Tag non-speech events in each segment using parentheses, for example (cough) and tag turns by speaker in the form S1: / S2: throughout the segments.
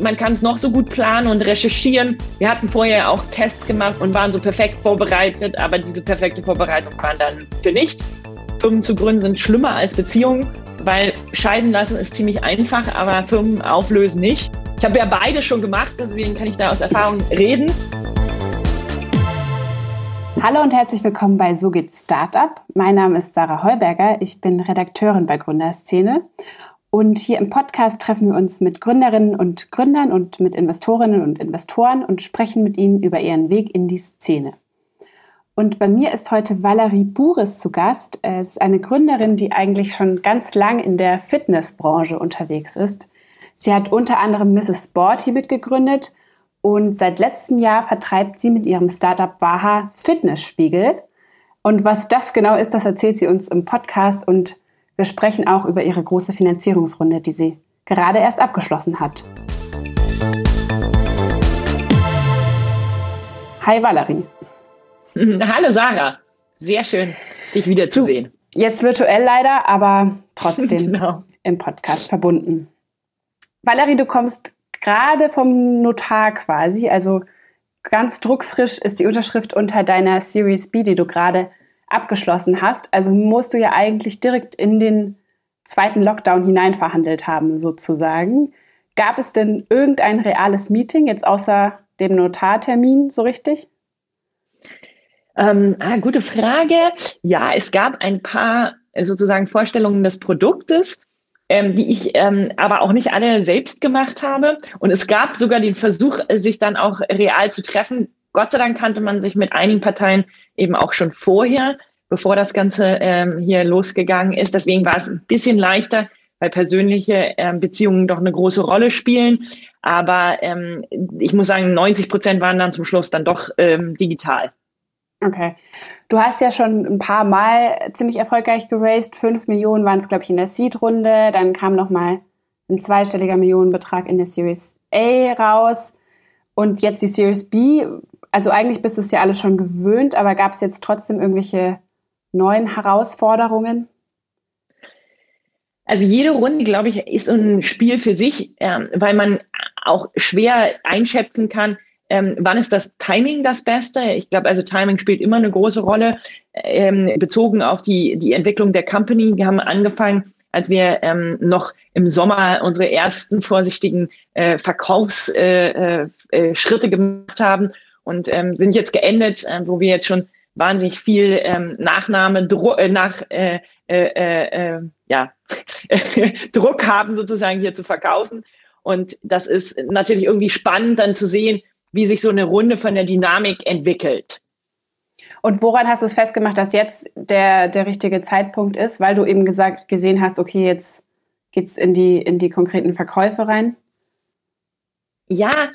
S1: Man kann es noch so gut planen und recherchieren. Wir hatten vorher auch Tests gemacht und waren so perfekt vorbereitet, aber diese perfekte Vorbereitung waren dann für nichts. Firmen zu gründen sind schlimmer als Beziehungen, weil scheiden lassen ist ziemlich einfach, aber Firmen auflösen nicht. Ich habe ja beide schon gemacht, deswegen kann ich da aus Erfahrung reden.
S2: Hallo und herzlich willkommen bei So geht Startup. Mein Name ist Sarah Heuberger. Ich bin Redakteurin bei Gründerszene. Und hier im Podcast treffen wir uns mit Gründerinnen und Gründern und mit Investorinnen und Investoren und sprechen mit ihnen über ihren Weg in die Szene. Und bei mir ist heute Valerie Buris zu Gast. Es ist eine Gründerin, die eigentlich schon ganz lang in der Fitnessbranche unterwegs ist. Sie hat unter anderem Mrs. Sporty mitgegründet und seit letztem Jahr vertreibt sie mit ihrem Startup Waha Fitnessspiegel. Und was das genau ist, das erzählt sie uns im Podcast und wir sprechen auch über ihre große Finanzierungsrunde, die sie gerade erst abgeschlossen hat. Hi Valerie. (laughs)
S1: Hallo Sarah, sehr schön, dich wiederzusehen.
S2: Jetzt virtuell leider, aber trotzdem (laughs) genau. im Podcast verbunden. Valerie, du kommst gerade vom Notar quasi, also ganz druckfrisch ist die Unterschrift unter deiner Series B, die du gerade abgeschlossen hast. Also musst du ja eigentlich direkt in den zweiten Lockdown hinein verhandelt haben, sozusagen. Gab es denn irgendein reales Meeting, jetzt außer dem Notartermin, so richtig?
S1: Ähm, ah, gute Frage. Ja, es gab ein paar äh, sozusagen Vorstellungen des Produktes, ähm, die ich ähm, aber auch nicht alle selbst gemacht habe. Und es gab sogar den Versuch, sich dann auch real zu treffen. Gott sei Dank kannte man sich mit einigen Parteien eben auch schon vorher, bevor das Ganze ähm, hier losgegangen ist. Deswegen war es ein bisschen leichter, weil persönliche ähm, Beziehungen doch eine große Rolle spielen. Aber ähm, ich muss sagen, 90 Prozent waren dann zum Schluss dann doch ähm, digital.
S2: Okay. Du hast ja schon ein paar Mal ziemlich erfolgreich geraced. Fünf Millionen waren es, glaube ich, in der Seed-Runde. Dann kam noch mal ein zweistelliger Millionenbetrag in der Series A raus. Und jetzt die Series B. Also eigentlich bist du es ja alles schon gewöhnt, aber gab es jetzt trotzdem irgendwelche neuen Herausforderungen?
S1: Also jede Runde, glaube ich, ist ein Spiel für sich, ähm, weil man auch schwer einschätzen kann, ähm, wann ist das Timing das Beste? Ich glaube, also Timing spielt immer eine große Rolle, ähm, bezogen auf die, die Entwicklung der Company. Wir haben angefangen, als wir ähm, noch im Sommer unsere ersten vorsichtigen äh, Verkaufsschritte äh, äh, gemacht haben und ähm, sind jetzt geendet, äh, wo wir jetzt schon wahnsinnig viel ähm, Nachnahme, Dru äh, nach, äh, äh, äh, ja, (laughs) Druck haben, sozusagen hier zu verkaufen. Und das ist natürlich irgendwie spannend, dann zu sehen, wie sich so eine Runde von der Dynamik entwickelt.
S2: Und woran hast du es festgemacht, dass jetzt der, der richtige Zeitpunkt ist, weil du eben gesagt, gesehen hast, okay, jetzt geht es in die, in die konkreten Verkäufe rein?
S1: Ja,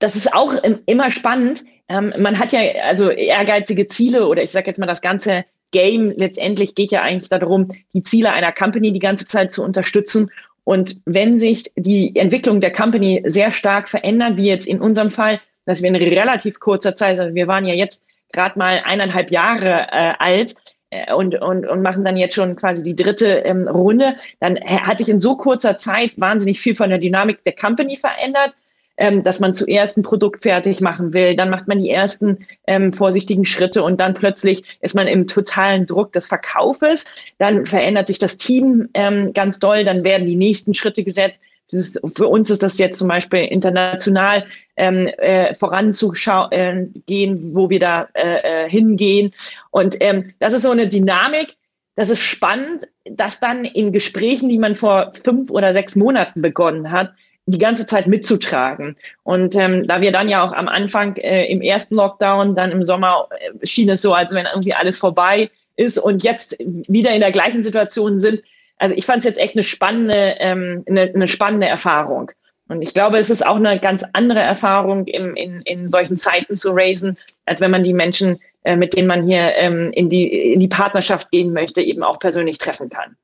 S1: das ist auch immer spannend. Ähm, man hat ja also ehrgeizige Ziele oder ich sage jetzt mal das ganze Game letztendlich geht ja eigentlich darum, die Ziele einer Company die ganze Zeit zu unterstützen. Und wenn sich die Entwicklung der Company sehr stark verändert, wie jetzt in unserem Fall, dass wir in relativ kurzer Zeit, also wir waren ja jetzt gerade mal eineinhalb Jahre äh, alt äh, und, und, und machen dann jetzt schon quasi die dritte ähm, Runde, dann hatte ich in so kurzer Zeit wahnsinnig viel von der Dynamik der Company verändert ähm, dass man zuerst ein Produkt fertig machen will, dann macht man die ersten ähm, vorsichtigen Schritte und dann plötzlich ist man im totalen Druck des Verkaufes, dann verändert sich das Team ähm, ganz doll, dann werden die nächsten Schritte gesetzt, ist, für uns ist das jetzt zum Beispiel international ähm, äh, voranzugehen, äh, wo wir da äh, äh, hingehen. Und ähm, das ist so eine Dynamik. Das ist spannend, dass dann in Gesprächen, die man vor fünf oder sechs Monaten begonnen hat, die ganze Zeit mitzutragen. Und ähm, da wir dann ja auch am Anfang äh, im ersten Lockdown, dann im Sommer äh, schien es so, als wenn irgendwie alles vorbei ist und jetzt wieder in der gleichen Situation sind, also ich fand es jetzt echt eine spannende, ähm, eine, eine spannende Erfahrung. Und ich glaube, es ist auch eine ganz andere Erfahrung, im, in, in solchen Zeiten zu raisen, als wenn man die Menschen, äh, mit denen man hier ähm, in, die, in die Partnerschaft gehen möchte, eben auch persönlich treffen kann.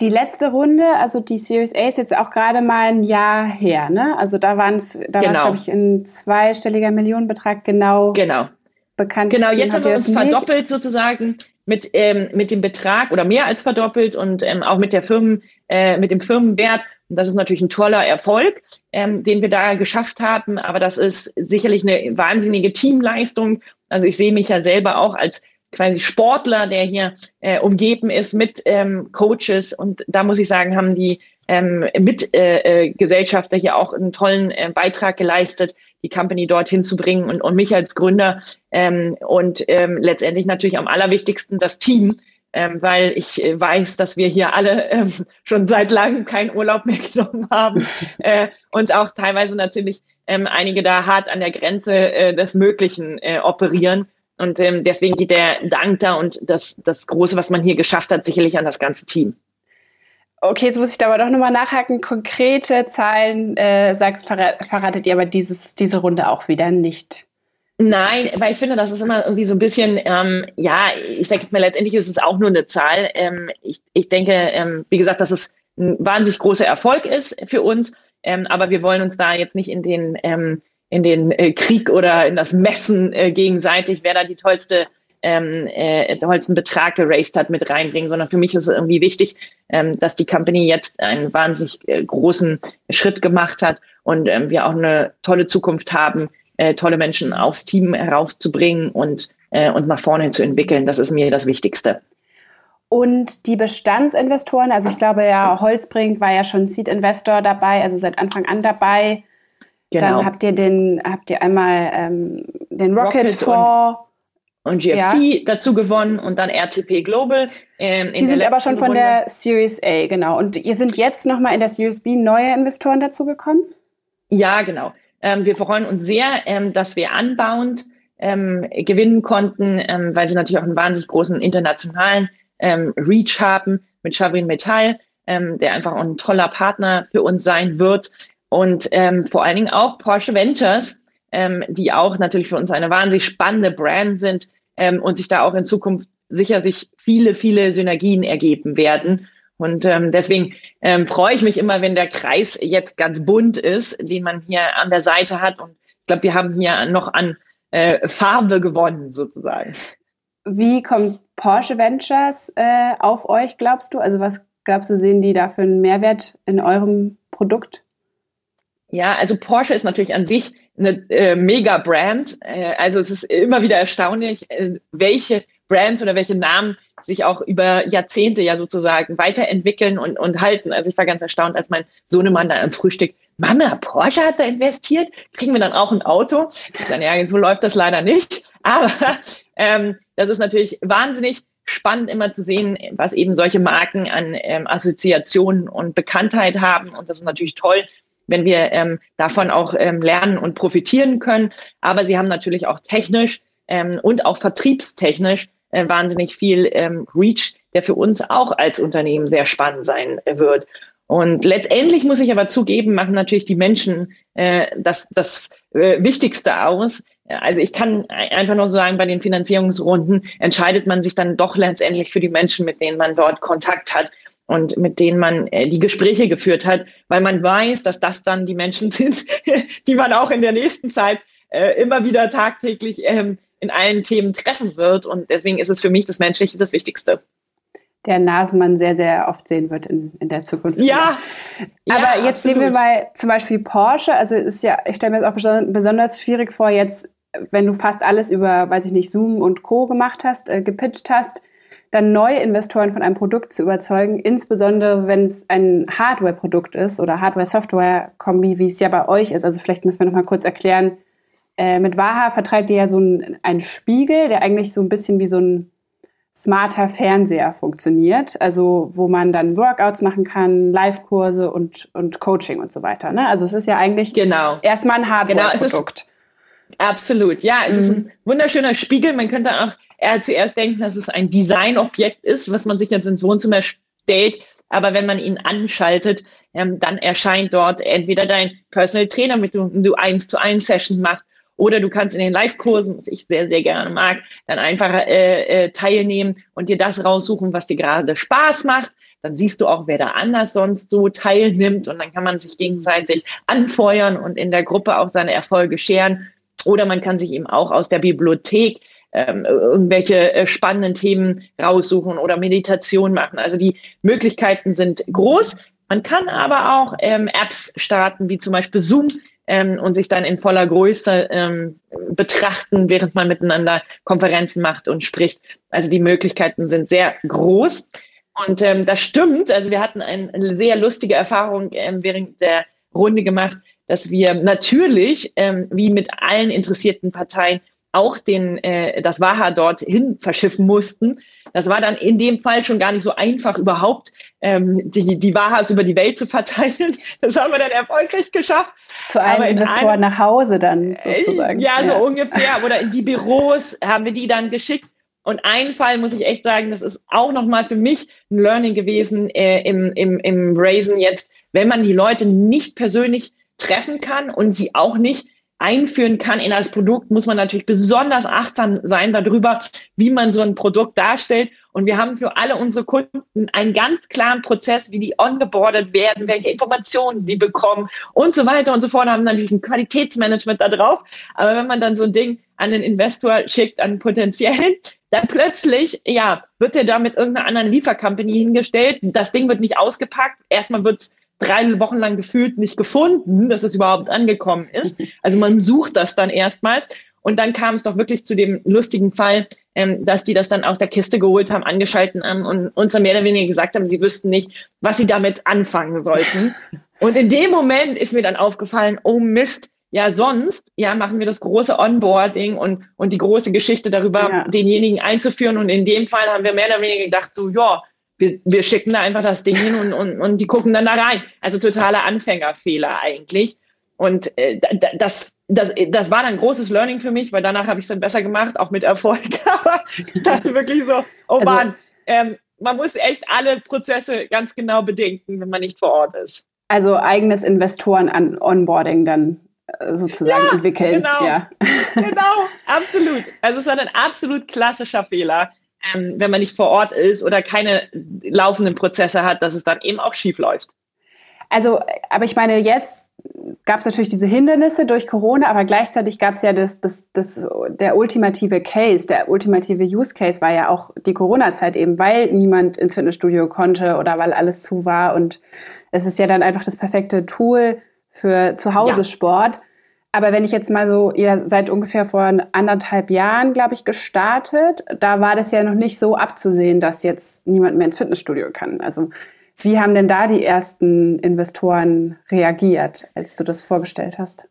S2: Die letzte Runde, also die Series A ist jetzt auch gerade mal ein Jahr her, ne? Also da waren es, da genau. war es, glaube ich, ein zweistelliger Millionenbetrag genau,
S1: genau.
S2: bekannt.
S1: Genau, jetzt haben wir uns verdoppelt sozusagen mit, ähm, mit dem Betrag oder mehr als verdoppelt und ähm, auch mit der Firmen, äh, mit dem Firmenwert. Und das ist natürlich ein toller Erfolg, ähm, den wir da geschafft haben. Aber das ist sicherlich eine wahnsinnige Teamleistung. Also ich sehe mich ja selber auch als quasi Sportler, der hier äh, umgeben ist mit ähm, Coaches. Und da muss ich sagen, haben die ähm, Mitgesellschafter äh, äh hier auch einen tollen äh, Beitrag geleistet, die Company dorthin zu bringen und, und mich als Gründer ähm, und ähm, letztendlich natürlich am allerwichtigsten das Team, ähm, weil ich äh, weiß, dass wir hier alle ähm, schon seit langem keinen Urlaub mehr (laughs) genommen haben (laughs) äh, und auch teilweise natürlich ähm, einige da hart an der Grenze äh, des Möglichen äh, operieren. Und ähm, deswegen geht der Dank da und das, das Große, was man hier geschafft hat, sicherlich an das ganze Team.
S2: Okay, jetzt muss ich da aber doch nochmal nachhaken. Konkrete Zahlen, äh, sagst, verratet ihr aber dieses, diese Runde auch wieder nicht.
S1: Nein, weil ich finde, das ist immer irgendwie so ein bisschen, ähm, ja, ich denke mir, letztendlich ist es auch nur eine Zahl. Ähm, ich, ich denke, ähm, wie gesagt, dass es ein wahnsinnig großer Erfolg ist für uns, ähm, aber wir wollen uns da jetzt nicht in den, ähm, in den äh, Krieg oder in das Messen äh, gegenseitig, wer da die tollste ähm, äh, tollsten Betrag geraced hat, mit reinbringen, sondern für mich ist es irgendwie wichtig, ähm, dass die Company jetzt einen wahnsinnig äh, großen Schritt gemacht hat und ähm, wir auch eine tolle Zukunft haben, äh, tolle Menschen aufs Team heraufzubringen und, äh, und nach vorne zu entwickeln. Das ist mir das Wichtigste.
S2: Und die Bestandsinvestoren, also ich glaube ja, Holzbrink war ja schon Seed-Investor dabei, also seit Anfang an dabei. Genau. Dann habt ihr den, habt ihr einmal ähm, den Rocket, Rocket Fonds
S1: und GFC ja. dazu gewonnen und dann RTP Global.
S2: Ähm, die sind aber schon von Runde. der Series A, genau. Und ihr sind jetzt nochmal in das USB neue Investoren dazu gekommen?
S1: Ja, genau. Ähm, wir freuen uns sehr, ähm, dass wir anbauend ähm, gewinnen konnten, ähm, weil sie natürlich auch einen wahnsinnig großen internationalen Reach haben mit Chavin Metall, der einfach auch ein toller Partner für uns sein wird. Und vor allen Dingen auch Porsche Ventures, die auch natürlich für uns eine wahnsinnig spannende Brand sind, ähm, und sich da auch in Zukunft sicher sich viele, viele Synergien ergeben werden. Und ähm, deswegen ähm, freue ich mich immer, wenn der Kreis jetzt ganz bunt ist, den man hier an der Seite hat. Und ich glaube, wir haben hier noch an äh, Farbe gewonnen, sozusagen.
S2: Wie kommt Porsche Ventures äh, auf euch, glaubst du? Also was glaubst du, sehen die da für einen Mehrwert in eurem Produkt?
S1: Ja, also Porsche ist natürlich an sich eine äh, Mega-Brand. Äh, also es ist immer wieder erstaunlich, äh, welche Brands oder welche Namen sich auch über Jahrzehnte ja sozusagen weiterentwickeln und, und halten. Also ich war ganz erstaunt, als mein Sohnemann da am Frühstück, Mama, Porsche hat da investiert, kriegen wir dann auch ein Auto? Dann, ja, so läuft das leider nicht. Aber (laughs) ähm, das ist natürlich wahnsinnig spannend immer zu sehen, was eben solche Marken an ähm, Assoziationen und Bekanntheit haben. Und das ist natürlich toll, wenn wir ähm, davon auch ähm, lernen und profitieren können. Aber sie haben natürlich auch technisch ähm, und auch vertriebstechnisch äh, wahnsinnig viel ähm, Reach, der für uns auch als Unternehmen sehr spannend sein äh, wird. Und letztendlich muss ich aber zugeben, machen natürlich die Menschen äh, das, das äh, Wichtigste aus. Also ich kann einfach nur sagen, bei den Finanzierungsrunden entscheidet man sich dann doch letztendlich für die Menschen, mit denen man dort Kontakt hat und mit denen man äh, die Gespräche geführt hat, weil man weiß, dass das dann die Menschen (laughs) sind, die man auch in der nächsten Zeit äh, immer wieder tagtäglich ähm, in allen Themen treffen wird. Und deswegen ist es für mich das Menschliche das Wichtigste.
S2: Der Nasenmann sehr, sehr oft sehen wird in, in der Zukunft.
S1: Ja.
S2: Aber ja, jetzt absolut. nehmen wir mal zum Beispiel Porsche. Also ist ja, ich stelle mir das auch besonders schwierig vor, jetzt, wenn du fast alles über, weiß ich nicht, Zoom und Co. gemacht hast, äh, gepitcht hast, dann neue Investoren von einem Produkt zu überzeugen, insbesondere wenn es ein Hardware-Produkt ist oder Hardware-Software-Kombi, wie es ja bei euch ist. Also vielleicht müssen wir noch mal kurz erklären, äh, mit Waha vertreibt ihr ja so einen, einen Spiegel, der eigentlich so ein bisschen wie so ein smarter Fernseher funktioniert, also wo man dann Workouts machen kann, Live-Kurse und, und Coaching und so weiter. Ne? Also es ist ja eigentlich
S1: genau.
S2: erstmal ein Hardware-Produkt.
S1: Genau, absolut, ja, es mhm. ist ein wunderschöner Spiegel. Man könnte auch er zuerst denken, dass es ein Designobjekt ist, was man sich jetzt ins Wohnzimmer stellt. Aber wenn man ihn anschaltet, ähm, dann erscheint dort entweder dein Personal Trainer, mit dem du eins zu eins Session machst, oder du kannst in den Live-Kursen, was ich sehr, sehr gerne mag, dann einfach äh, äh, teilnehmen und dir das raussuchen, was dir gerade Spaß macht. Dann siehst du auch, wer da anders sonst so teilnimmt und dann kann man sich gegenseitig anfeuern und in der Gruppe auch seine Erfolge scheren. Oder man kann sich eben auch aus der Bibliothek ähm, irgendwelche äh, spannenden Themen raussuchen oder Meditation machen. Also die Möglichkeiten sind groß. Man kann aber auch ähm, Apps starten, wie zum Beispiel Zoom, ähm, und sich dann in voller Größe ähm, betrachten, während man miteinander Konferenzen macht und spricht. Also die Möglichkeiten sind sehr groß. Und ähm, das stimmt. Also wir hatten ein, eine sehr lustige Erfahrung ähm, während der Runde gemacht, dass wir natürlich, ähm, wie mit allen interessierten Parteien, auch den, äh, das Waha dorthin verschiffen mussten. Das war dann in dem Fall schon gar nicht so einfach, überhaupt ähm, die, die Wahas über die Welt zu verteilen. (laughs) Das haben wir dann erfolgreich geschafft.
S2: Zu einem Investor einem, nach Hause dann
S1: äh, sozusagen. Ja, so ja. ungefähr. Oder in die Büros haben wir die dann geschickt. Und ein Fall muss ich echt sagen, das ist auch nochmal für mich ein Learning gewesen äh, im, im, im Raisin jetzt, wenn man die Leute nicht persönlich treffen kann und sie auch nicht einführen kann in das Produkt, muss man natürlich besonders achtsam sein darüber, wie man so ein Produkt darstellt. Und wir haben für alle unsere Kunden einen ganz klaren Prozess, wie die ongeboardet werden, welche Informationen die bekommen und so weiter und so fort. Wir haben natürlich ein Qualitätsmanagement da drauf. Aber wenn man dann so ein Ding an den Investor schickt, an potenziellen, (laughs) dann plötzlich, ja, wird er da mit irgendeiner anderen Liefercompany hingestellt. Das Ding wird nicht ausgepackt. Erstmal wird es drei Wochen lang gefühlt nicht gefunden, dass es überhaupt angekommen ist. Also man sucht das dann erstmal. Und dann kam es doch wirklich zu dem lustigen Fall, ähm, dass die das dann aus der Kiste geholt haben, angeschalten haben und uns dann mehr oder weniger gesagt haben, sie wüssten nicht, was sie damit anfangen sollten. Und in dem Moment ist mir dann aufgefallen, oh Mist, ja, sonst, ja, machen wir das große Onboarding und, und die große Geschichte darüber, ja. denjenigen einzuführen. Und in dem Fall haben wir mehr oder weniger gedacht, so, ja, wir, wir schicken da einfach das Ding hin und, und, und die gucken dann da rein. Also totaler Anfängerfehler eigentlich. Und äh, das, das, das war dann ein großes Learning für mich, weil danach habe ich es dann besser gemacht, auch mit Erfolg. (laughs) Aber ich dachte wirklich so, oh also, Mann, ähm, man muss echt alle Prozesse ganz genau bedenken, wenn man nicht vor Ort ist.
S2: Also eigenes Investoren an Onboarding dann äh, sozusagen ja, entwickeln.
S1: Genau, ja. genau, (laughs) absolut. Also es war ein absolut klassischer Fehler ähm, wenn man nicht vor Ort ist oder keine laufenden Prozesse hat, dass es dann eben auch schief läuft.
S2: Also, aber ich meine, jetzt gab es natürlich diese Hindernisse durch Corona, aber gleichzeitig gab es ja das, das, das, der ultimative Case, der ultimative Use Case war ja auch die Corona-Zeit eben, weil niemand ins Fitnessstudio konnte oder weil alles zu war. Und es ist ja dann einfach das perfekte Tool für Zuhause-Sport. Ja. Aber wenn ich jetzt mal so, ihr seid ungefähr vor anderthalb Jahren, glaube ich, gestartet, da war das ja noch nicht so abzusehen, dass jetzt niemand mehr ins Fitnessstudio kann. Also wie haben denn da die ersten Investoren reagiert, als du das vorgestellt hast?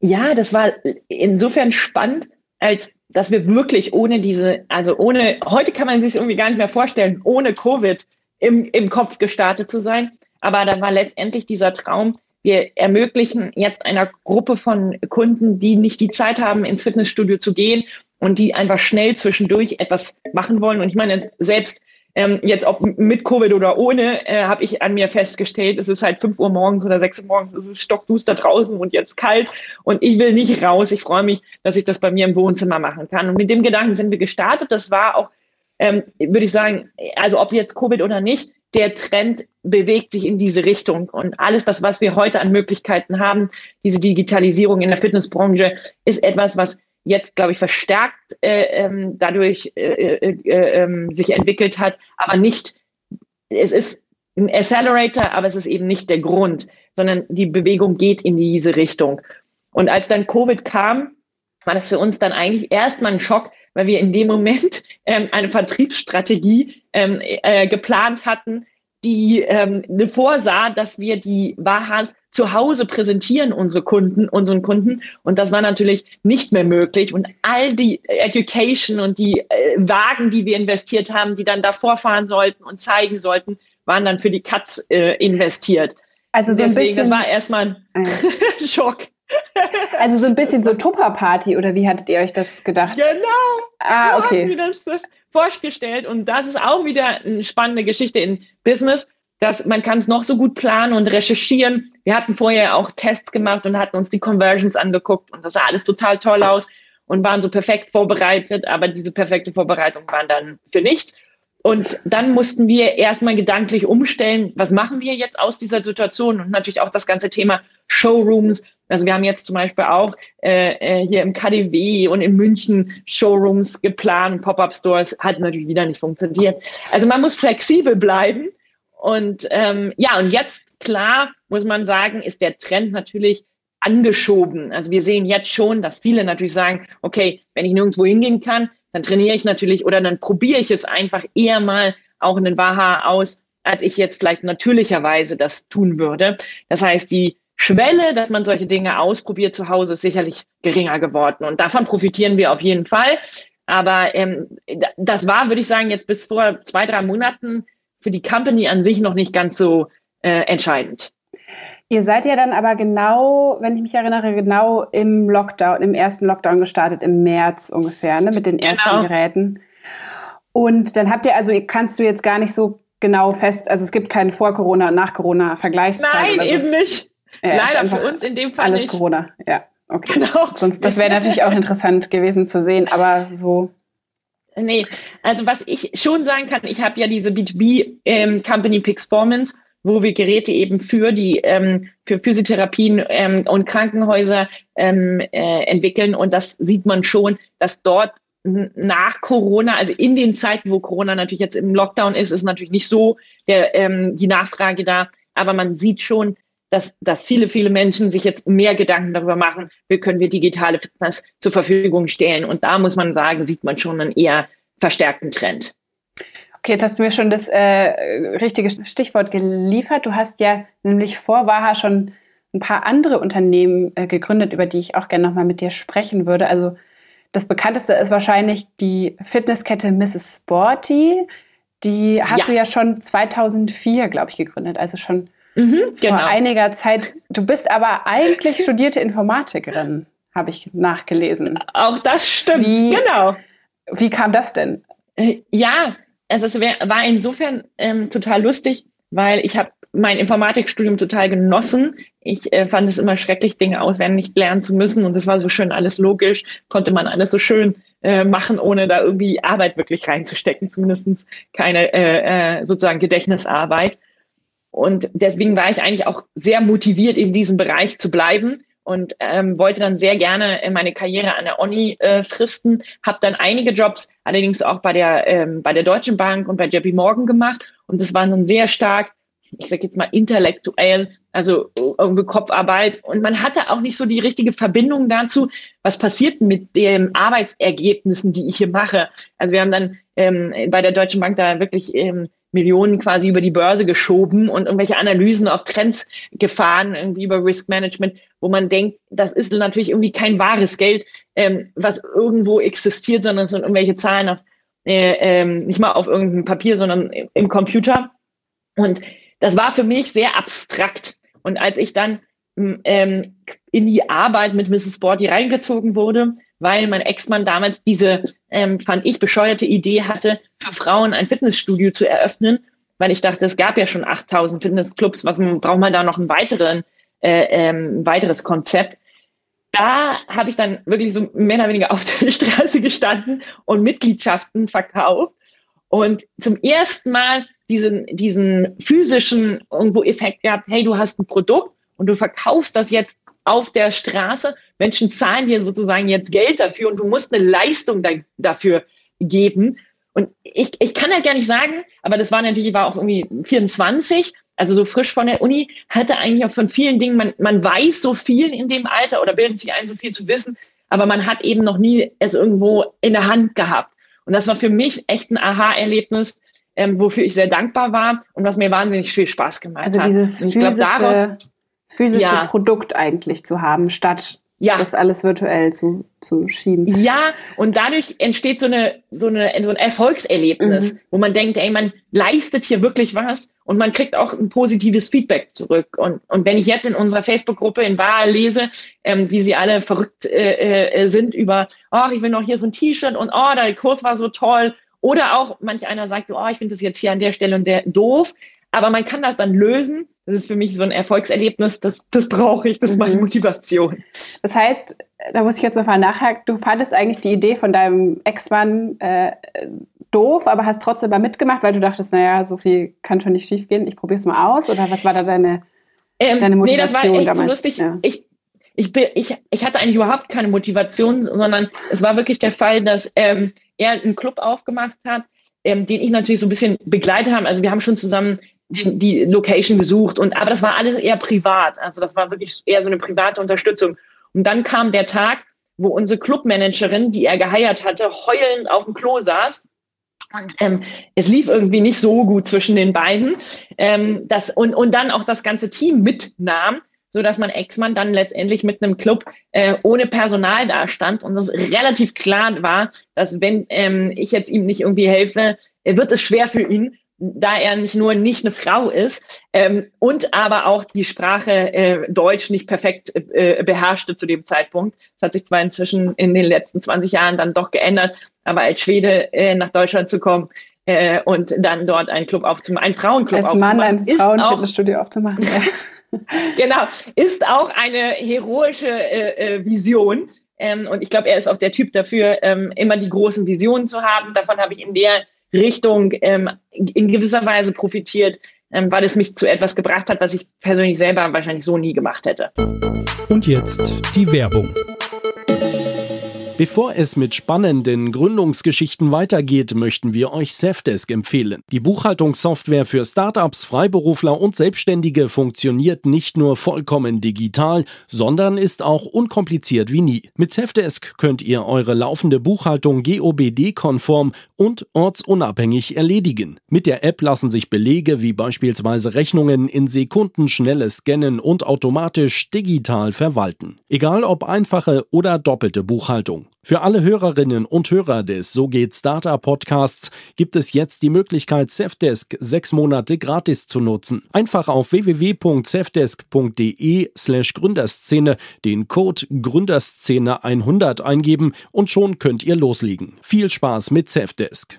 S1: Ja, das war insofern spannend, als dass wir wirklich ohne diese, also ohne, heute kann man sich irgendwie gar nicht mehr vorstellen, ohne Covid im, im Kopf gestartet zu sein. Aber da war letztendlich dieser Traum, wir ermöglichen jetzt einer Gruppe von Kunden, die nicht die Zeit haben, ins Fitnessstudio zu gehen und die einfach schnell zwischendurch etwas machen wollen. Und ich meine, selbst ähm, jetzt ob mit Covid oder ohne, äh, habe ich an mir festgestellt, es ist halt fünf Uhr morgens oder sechs Uhr morgens, es ist stockduster draußen und jetzt kalt und ich will nicht raus. Ich freue mich, dass ich das bei mir im Wohnzimmer machen kann. Und mit dem Gedanken sind wir gestartet. Das war auch, ähm, würde ich sagen, also ob jetzt Covid oder nicht, der Trend bewegt sich in diese Richtung. Und alles das, was wir heute an Möglichkeiten haben, diese Digitalisierung in der Fitnessbranche, ist etwas, was jetzt, glaube ich, verstärkt äh, ähm, dadurch äh, äh, äh, ähm, sich entwickelt hat, aber nicht, es ist ein Accelerator, aber es ist eben nicht der Grund, sondern die Bewegung geht in diese Richtung. Und als dann Covid kam, war das für uns dann eigentlich erstmal ein Schock, weil wir in dem Moment ähm, eine Vertriebsstrategie ähm, äh, geplant hatten, die ähm, vorsah, dass wir die Wahas zu Hause präsentieren, unsere Kunden, unseren Kunden. Und das war natürlich nicht mehr möglich. Und all die Education und die äh, Wagen, die wir investiert haben, die dann davor fahren sollten und zeigen sollten, waren dann für die Katz äh, investiert.
S2: Also so Deswegen, ein bisschen.
S1: Das war erstmal ein ah, (laughs) Schock.
S2: Also so ein bisschen so Tupper-Party oder wie hattet ihr euch das gedacht?
S1: Genau. Ah, okay. Das, das vorgestellt und das ist auch wieder eine spannende Geschichte in Business, dass man kann es noch so gut planen und recherchieren. Wir hatten vorher auch Tests gemacht und hatten uns die Conversions angeguckt und das sah alles total toll aus und waren so perfekt vorbereitet, aber diese perfekte Vorbereitung waren dann für nichts. Und dann mussten wir erstmal gedanklich umstellen, was machen wir jetzt aus dieser Situation und natürlich auch das ganze Thema Showrooms. Also wir haben jetzt zum Beispiel auch äh, äh hier im KDW und in München Showrooms geplant, Pop-up-Stores, hat natürlich wieder nicht funktioniert. Also man muss flexibel bleiben Und ähm, ja, und jetzt klar muss man sagen, ist der Trend natürlich angeschoben. Also wir sehen jetzt schon, dass viele natürlich sagen, okay, wenn ich nirgendwo hingehen kann, dann trainiere ich natürlich oder dann probiere ich es einfach eher mal auch in den Waha aus, als ich jetzt vielleicht natürlicherweise das tun würde. Das heißt, die Schwelle, dass man solche Dinge ausprobiert zu Hause, ist sicherlich geringer geworden. Und davon profitieren wir auf jeden Fall. Aber ähm, das war, würde ich sagen, jetzt bis vor zwei, drei Monaten für die Company an sich noch nicht ganz so äh, entscheidend.
S2: Ihr seid ja dann aber genau, wenn ich mich erinnere, genau im Lockdown, im ersten Lockdown gestartet, im März ungefähr, ne, mit den ersten genau. Geräten. Und dann habt ihr, also kannst du jetzt gar nicht so genau fest, also es gibt keinen Vor-Corona- und Nach-Corona-Vergleichszeit.
S1: Nein, so. eben nicht. Ja, Leider für uns in dem Fall
S2: alles
S1: nicht.
S2: Corona, ja. Okay. Genau. Sonst, das wäre natürlich auch interessant gewesen zu sehen, aber so.
S1: Nee, also was ich schon sagen kann, ich habe ja diese B2B ähm, Company Pixperformance, wo wir Geräte eben für die ähm, für Physiotherapien ähm, und Krankenhäuser ähm, äh, entwickeln und das sieht man schon, dass dort nach Corona, also in den Zeiten, wo Corona natürlich jetzt im Lockdown ist, ist natürlich nicht so der, ähm, die Nachfrage da, aber man sieht schon, dass, dass viele, viele Menschen sich jetzt mehr Gedanken darüber machen, wie können wir digitale Fitness zur Verfügung stellen. Und da muss man sagen, sieht man schon einen eher verstärkten Trend.
S2: Okay, jetzt hast du mir schon das äh, richtige Stichwort geliefert. Du hast ja nämlich vor Waha schon ein paar andere Unternehmen äh, gegründet, über die ich auch gerne nochmal mit dir sprechen würde. Also das bekannteste ist wahrscheinlich die Fitnesskette Mrs. Sporty. Die hast ja. du ja schon 2004, glaube ich, gegründet. Also schon mhm, vor genau. einiger Zeit. Du bist aber eigentlich (laughs) studierte Informatikerin, habe ich nachgelesen.
S1: Auch das stimmt, wie, genau.
S2: Wie kam das denn?
S1: Äh, ja, also es war insofern ähm, total lustig, weil ich habe mein Informatikstudium total genossen. Ich äh, fand es immer schrecklich, Dinge auswendig lernen zu müssen. Und das war so schön, alles logisch, konnte man alles so schön äh, machen, ohne da irgendwie Arbeit wirklich reinzustecken, zumindest keine äh, äh, sozusagen Gedächtnisarbeit. Und deswegen war ich eigentlich auch sehr motiviert, in diesem Bereich zu bleiben und ähm, wollte dann sehr gerne meine Karriere an der Uni äh, fristen. Habe dann einige Jobs, allerdings auch bei der ähm, bei der Deutschen Bank und bei JP Morgan gemacht. Und das waren dann sehr stark, ich sage jetzt mal intellektuell, also irgendwie Kopfarbeit. Und man hatte auch nicht so die richtige Verbindung dazu, was passiert mit den Arbeitsergebnissen, die ich hier mache. Also wir haben dann ähm, bei der Deutschen Bank da wirklich ähm, Millionen quasi über die Börse geschoben und irgendwelche Analysen auf Trends gefahren, irgendwie über Risk Management, wo man denkt, das ist natürlich irgendwie kein wahres Geld, ähm, was irgendwo existiert, sondern es sind irgendwelche Zahlen auf, äh, ähm, nicht mal auf irgendeinem Papier, sondern im Computer. Und das war für mich sehr abstrakt. Und als ich dann ähm, in die Arbeit mit Mrs. Sporty reingezogen wurde, weil mein Ex-Mann damals diese, ähm, fand ich, bescheuerte Idee hatte, für Frauen ein Fitnessstudio zu eröffnen, weil ich dachte, es gab ja schon 8000 Fitnessclubs, was braucht man da noch einen weiteren, äh, ähm, weiteres Konzept? Da habe ich dann wirklich so mehr oder weniger auf der (laughs) Straße gestanden und Mitgliedschaften verkauft und zum ersten Mal diesen, diesen physischen irgendwo Effekt gehabt, hey, du hast ein Produkt und du verkaufst das jetzt auf der Straße. Menschen zahlen dir sozusagen jetzt Geld dafür und du musst eine Leistung da, dafür geben. Und ich, ich kann halt gar nicht sagen, aber das war natürlich, war auch irgendwie 24, also so frisch von der Uni, hatte eigentlich auch von vielen Dingen, man, man weiß so viel in dem Alter oder bildet sich ein, so viel zu wissen, aber man hat eben noch nie es irgendwo in der Hand gehabt. Und das war für mich echt ein Aha-Erlebnis, ähm, wofür ich sehr dankbar war und was mir wahnsinnig viel Spaß gemacht
S2: also
S1: hat.
S2: Also dieses physische, glaub, daraus, physische ja. Produkt eigentlich zu haben, statt ja. das alles virtuell zu, zu schieben.
S1: Ja, und dadurch entsteht so eine, so eine, so ein Erfolgserlebnis, mhm. wo man denkt, ey, man leistet hier wirklich was und man kriegt auch ein positives Feedback zurück. Und, und wenn ich jetzt in unserer Facebook-Gruppe in Wahl lese, ähm, wie sie alle verrückt äh, äh, sind über, oh, ich will noch hier so ein T-Shirt und oh, der Kurs war so toll. Oder auch manch einer sagt so, oh, ich finde das jetzt hier an der Stelle und der doof. Aber man kann das dann lösen das ist für mich so ein Erfolgserlebnis, das, das brauche ich, das ist meine mhm. Motivation.
S2: Das heißt, da muss ich jetzt nochmal nachhaken, du fandest eigentlich die Idee von deinem Ex-Mann äh, doof, aber hast trotzdem mal mitgemacht, weil du dachtest, naja, so viel kann schon nicht schief gehen, ich probiere es mal aus? Oder was war da deine, ähm, deine Motivation nee, das war echt damals?
S1: So lustig. Ja. Ich, ich, bin, ich, ich hatte eigentlich überhaupt keine Motivation, sondern es war wirklich der Fall, dass ähm, er einen Club aufgemacht hat, ähm, den ich natürlich so ein bisschen begleitet habe. Also wir haben schon zusammen die, die Location gesucht und aber das war alles eher privat. Also das war wirklich eher so eine private Unterstützung. Und dann kam der Tag, wo unsere Clubmanagerin, die er geheiert hatte, heulend auf dem Klo saß. Und ähm, es lief irgendwie nicht so gut zwischen den beiden. Ähm, das, und, und dann auch das ganze Team mitnahm, so dass man Ex-Mann dann letztendlich mit einem Club äh, ohne Personal dastand und es relativ klar war, dass wenn ähm, ich jetzt ihm nicht irgendwie helfe, wird es schwer für ihn da er nicht nur nicht eine Frau ist ähm, und aber auch die Sprache äh, Deutsch nicht perfekt äh, beherrschte zu dem Zeitpunkt. Das hat sich zwar inzwischen in den letzten 20 Jahren dann doch geändert, aber als Schwede äh, nach Deutschland zu kommen äh, und dann dort einen Club aufzumachen, einen Frauenclub
S2: als Mann ein Frauenfitnessstudio aufzumachen. (laughs)
S1: genau, ist auch eine heroische äh, äh, Vision. Ähm, und ich glaube, er ist auch der Typ dafür, ähm, immer die großen Visionen zu haben. Davon habe ich in der Richtung ähm, in gewisser Weise profitiert, ähm, weil es mich zu etwas gebracht hat, was ich persönlich selber wahrscheinlich so nie gemacht hätte.
S3: Und jetzt die Werbung. Bevor es mit spannenden Gründungsgeschichten weitergeht, möchten wir euch Safdesk empfehlen. Die Buchhaltungssoftware für Startups, Freiberufler und Selbstständige funktioniert nicht nur vollkommen digital, sondern ist auch unkompliziert wie nie. Mit Safdesk könnt ihr eure laufende Buchhaltung GOBD-konform und ortsunabhängig erledigen. Mit der App lassen sich Belege wie beispielsweise Rechnungen in Sekunden schnelles Scannen und automatisch digital verwalten. Egal ob einfache oder doppelte Buchhaltung. Für alle Hörerinnen und Hörer des So geht Startup Podcasts gibt es jetzt die Möglichkeit, Safdesk sechs Monate gratis zu nutzen. Einfach auf www.safdesk.de slash Gründerszene den Code Gründerszene 100 eingeben und schon könnt ihr loslegen. Viel Spaß mit Safdesk.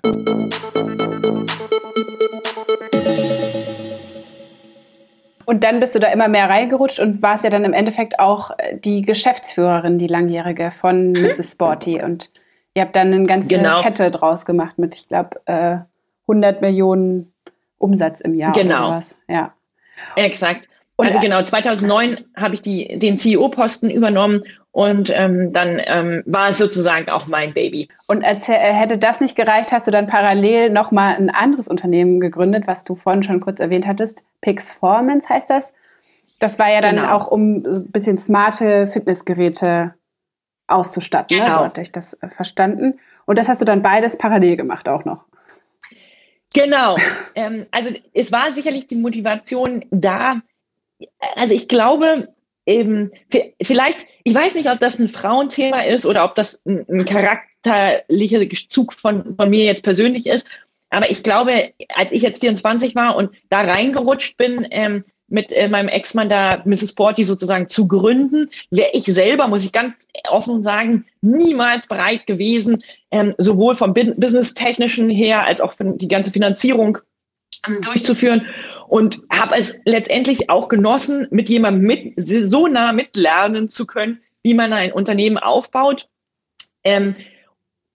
S2: Und dann bist du da immer mehr reingerutscht und warst ja dann im Endeffekt auch äh, die Geschäftsführerin, die langjährige von Mrs. Mhm. Sporty. Und ihr habt dann eine ganze genau. Kette draus gemacht mit, ich glaube, äh, 100 Millionen Umsatz im Jahr
S1: genau.
S2: oder sowas. Ja.
S1: Exakt. Und also genau, 2009 habe ich die, den CEO-Posten übernommen und ähm, dann ähm, war es sozusagen auch mein Baby.
S2: Und als äh, hätte das nicht gereicht, hast du dann parallel nochmal ein anderes Unternehmen gegründet, was du vorhin schon kurz erwähnt hattest. Pixformance heißt das. Das war ja dann genau. auch, um ein bisschen smarte Fitnessgeräte auszustatten. Genau. Ne? So hatte ich das äh, verstanden. Und das hast du dann beides parallel gemacht auch noch.
S1: Genau. (laughs) ähm, also es war sicherlich die Motivation da. Also ich glaube, eben, vielleicht, ich weiß nicht, ob das ein Frauenthema ist oder ob das ein, ein charakterlicher Zug von, von mir jetzt persönlich ist. Aber ich glaube, als ich jetzt 24 war und da reingerutscht bin, ähm, mit äh, meinem Ex-Mann da Mrs. Sporty sozusagen zu gründen, wäre ich selber, muss ich ganz offen sagen, niemals bereit gewesen, ähm, sowohl vom business-technischen her als auch die ganze Finanzierung ähm, durchzuführen und habe es letztendlich auch genossen, mit jemandem mit, so nah mitlernen zu können, wie man ein Unternehmen aufbaut ähm,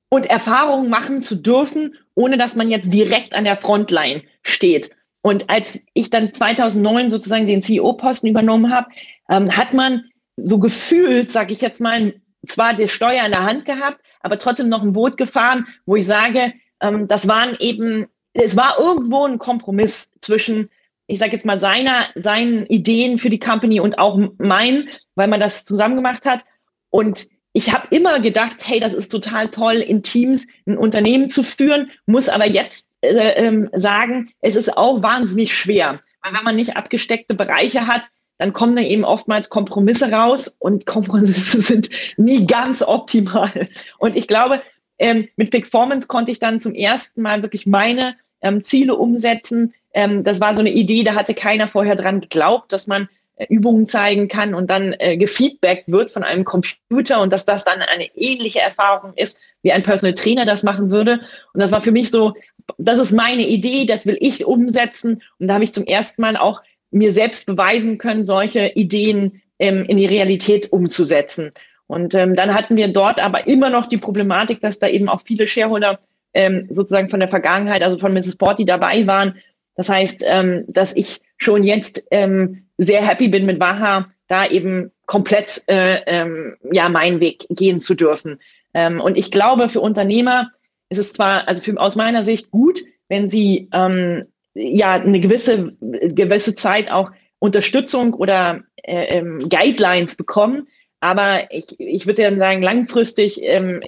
S1: und Erfahrungen machen zu dürfen, ohne dass man jetzt direkt an der Frontline steht. Und als ich dann 2009 sozusagen den CEO-Posten übernommen habe, ähm, hat man so gefühlt, sage ich jetzt mal, zwar die Steuer in der Hand gehabt, aber trotzdem noch ein Boot gefahren, wo ich sage, ähm, das waren eben, es war irgendwo ein Kompromiss zwischen ich sage jetzt mal, seiner, seinen Ideen für die Company und auch meinen, weil man das zusammen gemacht hat. Und ich habe immer gedacht, hey, das ist total toll, in Teams ein Unternehmen zu führen, muss aber jetzt äh, ähm, sagen, es ist auch wahnsinnig schwer. Weil wenn man nicht abgesteckte Bereiche hat, dann kommen da eben oftmals Kompromisse raus und (laughs) Kompromisse sind nie ganz optimal. Und ich glaube, ähm, mit Performance konnte ich dann zum ersten Mal wirklich meine ähm, Ziele umsetzen, ähm, das war so eine Idee, da hatte keiner vorher dran geglaubt, dass man äh, Übungen zeigen kann und dann äh, gefeedbackt wird von einem Computer und dass das dann eine ähnliche Erfahrung ist, wie ein Personal Trainer das machen würde. Und das war für mich so, das ist meine Idee, das will ich umsetzen. Und da habe ich zum ersten Mal auch mir selbst beweisen können, solche Ideen ähm, in die Realität umzusetzen. Und ähm, dann hatten wir dort aber immer noch die Problematik, dass da eben auch viele Shareholder ähm, sozusagen von der Vergangenheit, also von Mrs. Porty dabei waren, das heißt, ähm, dass ich schon jetzt ähm, sehr happy bin mit Waha, da eben komplett äh, ähm, ja meinen Weg gehen zu dürfen. Ähm, und ich glaube, für Unternehmer ist es zwar, also für, aus meiner Sicht gut, wenn sie ähm, ja eine gewisse, gewisse Zeit auch Unterstützung oder äh, ähm, Guidelines bekommen. Aber ich, ich würde dann sagen, langfristig, ähm,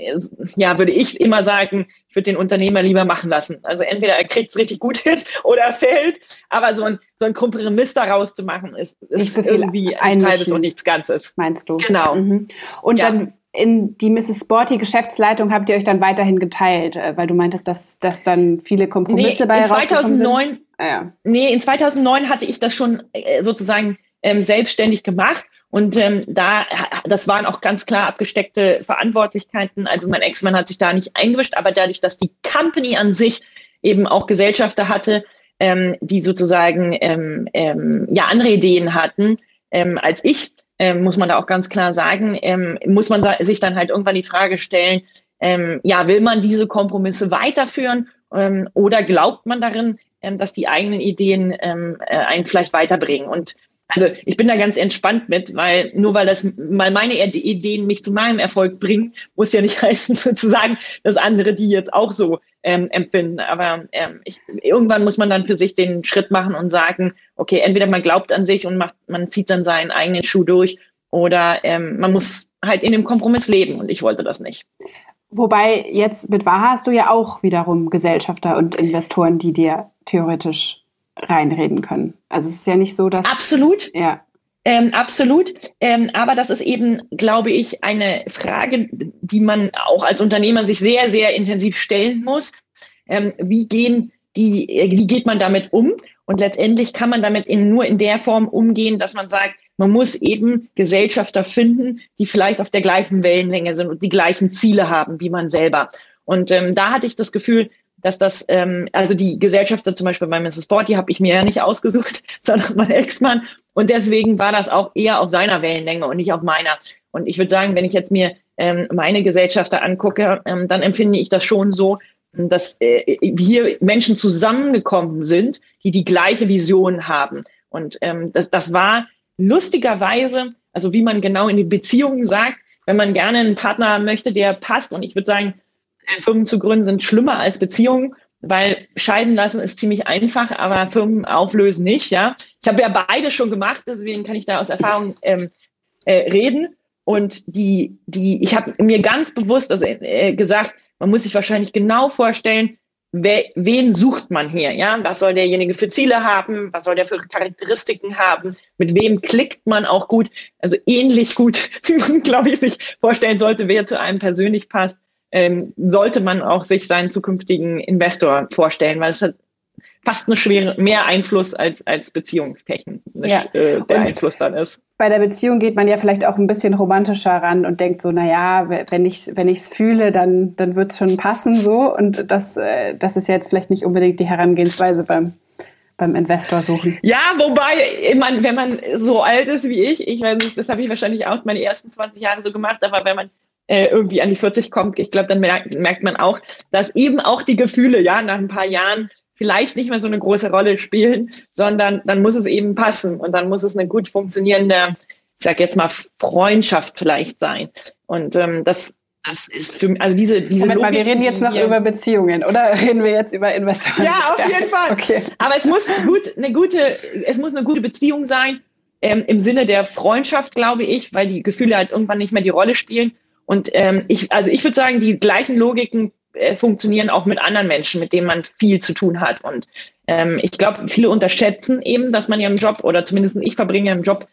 S1: ja, würde ich immer sagen, ich würde den Unternehmer lieber machen lassen. Also entweder er kriegt es richtig gut (laughs) hin oder er fällt, aber so ein, so ein Kompromiss daraus zu machen, ist, ist
S2: so
S1: irgendwie ein Teil und nichts Ganzes.
S2: Meinst du?
S1: Genau.
S2: Mhm. Und
S1: Ja.
S2: dann in die Mrs. Sporty Geschäftsleitung habt ihr euch dann weiterhin geteilt, äh, weil du meintest, dass, dass dann viele Kompromisse
S1: Nee,
S2: bei
S1: in
S2: herausgekommen
S1: 2009
S2: sind. Ah, ja.
S1: Nee, in 2009 hatte ich das schon äh, sozusagen ähm, selbstständig gemacht. Und ähm, da, das waren auch ganz klar abgesteckte Verantwortlichkeiten. Also mein Ex-Mann hat sich da nicht eingemischt, aber dadurch, dass die Company an sich eben auch Gesellschafter hatte, ähm, die sozusagen ähm, ähm, ja andere Ideen hatten ähm, als ich, ähm, muss man da auch ganz klar sagen, ähm, muss man da, sich dann halt irgendwann die Frage stellen, ähm, ja, will man diese Kompromisse weiterführen ähm, oder glaubt man darin, ähm, dass die eigenen Ideen ähm, äh, einen vielleicht weiterbringen? Und also ich bin da ganz entspannt mit, weil nur weil das mal meine Ideen mich zu meinem Erfolg bringen, muss ja nicht (laughs) heißen sozusagen, dass andere die jetzt auch so ähm, empfinden. Aber ähm, ich, irgendwann muss man dann für sich den Schritt machen und sagen, okay, entweder man glaubt an sich und macht, man zieht dann seinen eigenen Schuh durch oder ähm, man muss halt in dem Kompromiss leben und ich wollte das nicht.
S2: Wobei jetzt mit Waha hast du ja auch wiederum Gesellschafter und Investoren, die dir theoretisch reinreden können. Also es ist ja nicht so, dass.
S1: Absolut.
S2: Ja.
S1: Ähm, absolut. Ähm, aber das ist eben, glaube ich, eine Frage, die man auch als Unternehmer sich sehr, sehr intensiv stellen muss. Ähm, wie gehen die, äh, wie geht man damit um? Und letztendlich kann man damit in, nur in der Form umgehen, dass man sagt, man muss eben Gesellschafter finden, die vielleicht auf der gleichen Wellenlänge sind und die gleichen Ziele haben wie man selber. Und ähm, da hatte ich das Gefühl, dass das, ähm, also die Gesellschafter zum Beispiel bei Mrs. Sport, die habe ich mir ja nicht ausgesucht, (laughs) sondern mein Ex-Mann. Und deswegen war das auch eher auf seiner Wellenlänge und nicht auf meiner. Und ich würde sagen, wenn ich jetzt mir ähm, meine Gesellschafter angucke, ähm, dann empfinde ich das schon so, dass äh, hier Menschen zusammengekommen sind, die die gleiche Vision haben. Und ähm, das, das war lustigerweise, also wie man genau in die Beziehungen sagt, wenn man gerne einen Partner möchte, der passt. Und ich würde sagen, Firmen zu gründen sind schlimmer als Beziehungen, weil scheiden lassen ist ziemlich einfach, aber Firmen auflösen nicht. Ja, ich habe ja beide schon gemacht, deswegen kann ich da aus Erfahrung ähm, äh, reden. Und die, die, ich habe mir ganz bewusst also, äh, gesagt, man muss sich wahrscheinlich genau vorstellen, wer, wen sucht man hier? Ja, was soll derjenige für Ziele haben? Was soll der für Charakteristiken haben? Mit wem klickt man auch gut? Also ähnlich gut, (laughs) glaube ich, sich vorstellen sollte, wer zu einem persönlich passt ähm, sollte man auch sich seinen zukünftigen Investor vorstellen, weil es hat fast eine schwere, mehr Einfluss als, als beziehungstechnisch
S2: Ja.
S1: äh, der
S2: Und-
S1: Einfluss dann ist.
S2: Bei der Beziehung geht man ja vielleicht auch ein bisschen romantischer ran und denkt so, na ja, wenn ich wenn ich's fühle, dann dann wird's schon passen so und das äh, das ist ja jetzt vielleicht nicht unbedingt die Herangehensweise beim beim Investor suchen.
S1: Ja, wobei, man, wenn man so alt ist wie ich, ich weiß nicht, das habe ich wahrscheinlich auch meine ersten 20 Jahre so gemacht, aber wenn man äh, irgendwie an die 40 kommt, ich glaube, dann merkt, merkt man auch, dass eben auch die Gefühle, ja, nach ein paar Jahren vielleicht nicht mehr so eine große Rolle spielen, sondern dann muss es eben passen und dann muss es eine gut funktionierende, ich sag jetzt mal, Freundschaft vielleicht sein. Und ähm, das, das ist für mich, also diese, diese
S2: Moment mal, wir
S1: Logik,
S2: reden jetzt noch über Beziehungen, oder (laughs) reden wir jetzt über Investoren?
S1: Ja, auf jeden Fall.
S2: Okay.
S1: Aber es muss gut, eine gute, es muss eine gute Beziehung sein, ähm, im Sinne der Freundschaft, glaube ich, weil die Gefühle halt irgendwann nicht mehr die Rolle spielen. Und ähm, ich, also ich würde sagen, die gleichen Logiken äh, funktionieren auch mit anderen Menschen, mit denen man viel zu tun hat. Und ähm, ich glaube, viele unterschätzen eben, dass man ja im Job, oder zumindest ich verbringe im Job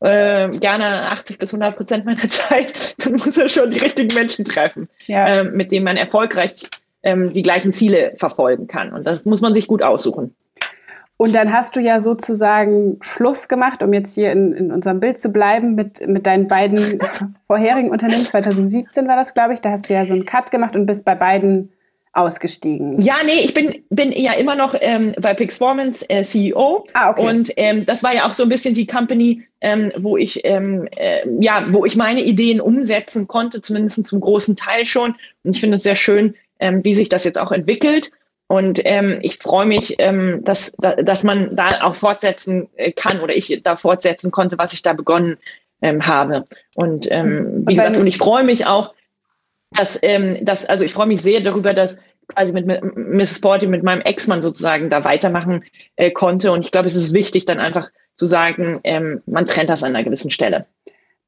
S1: äh, gerne 80 bis 100 Prozent meiner (laughs) Zeit, dann muss er schon die richtigen Menschen treffen,
S2: Ja.
S1: ähm, mit denen man erfolgreich ähm, die gleichen Ziele verfolgen kann. Und das muss man sich gut aussuchen.
S2: Und dann hast du ja sozusagen Schluss gemacht, um jetzt hier in, in unserem Bild zu bleiben, mit, mit deinen beiden (laughs) vorherigen Unternehmen. 2017 war das, glaube ich. Da hast du ja so einen Cut gemacht und bist bei beiden ausgestiegen.
S1: Ja, nee, ich bin, bin ja immer noch ähm, bei Pixformance äh, CEO.
S2: Ah, okay.
S1: Und ähm, das war ja auch so ein bisschen die Company, ähm, wo ich ähm, äh, ja, wo ich meine Ideen umsetzen konnte, zumindest zum großen Teil schon. Und ich finde es sehr schön, ähm, wie sich das jetzt auch entwickelt. Und ähm, ich freue mich, ähm, dass, da, dass man da auch fortsetzen äh, kann oder ich da fortsetzen konnte, was ich da begonnen ähm, habe. Und ähm,
S2: Und
S1: wie gesagt,
S2: wenn-
S1: und ich freue mich auch, dass, ähm, dass also ich freue mich sehr darüber, dass quasi mit, mit Miss Sporty, mit meinem Ex-Mann sozusagen da weitermachen äh, konnte. Und ich glaube, es ist wichtig, dann einfach zu sagen, ähm, man trennt das an einer gewissen Stelle.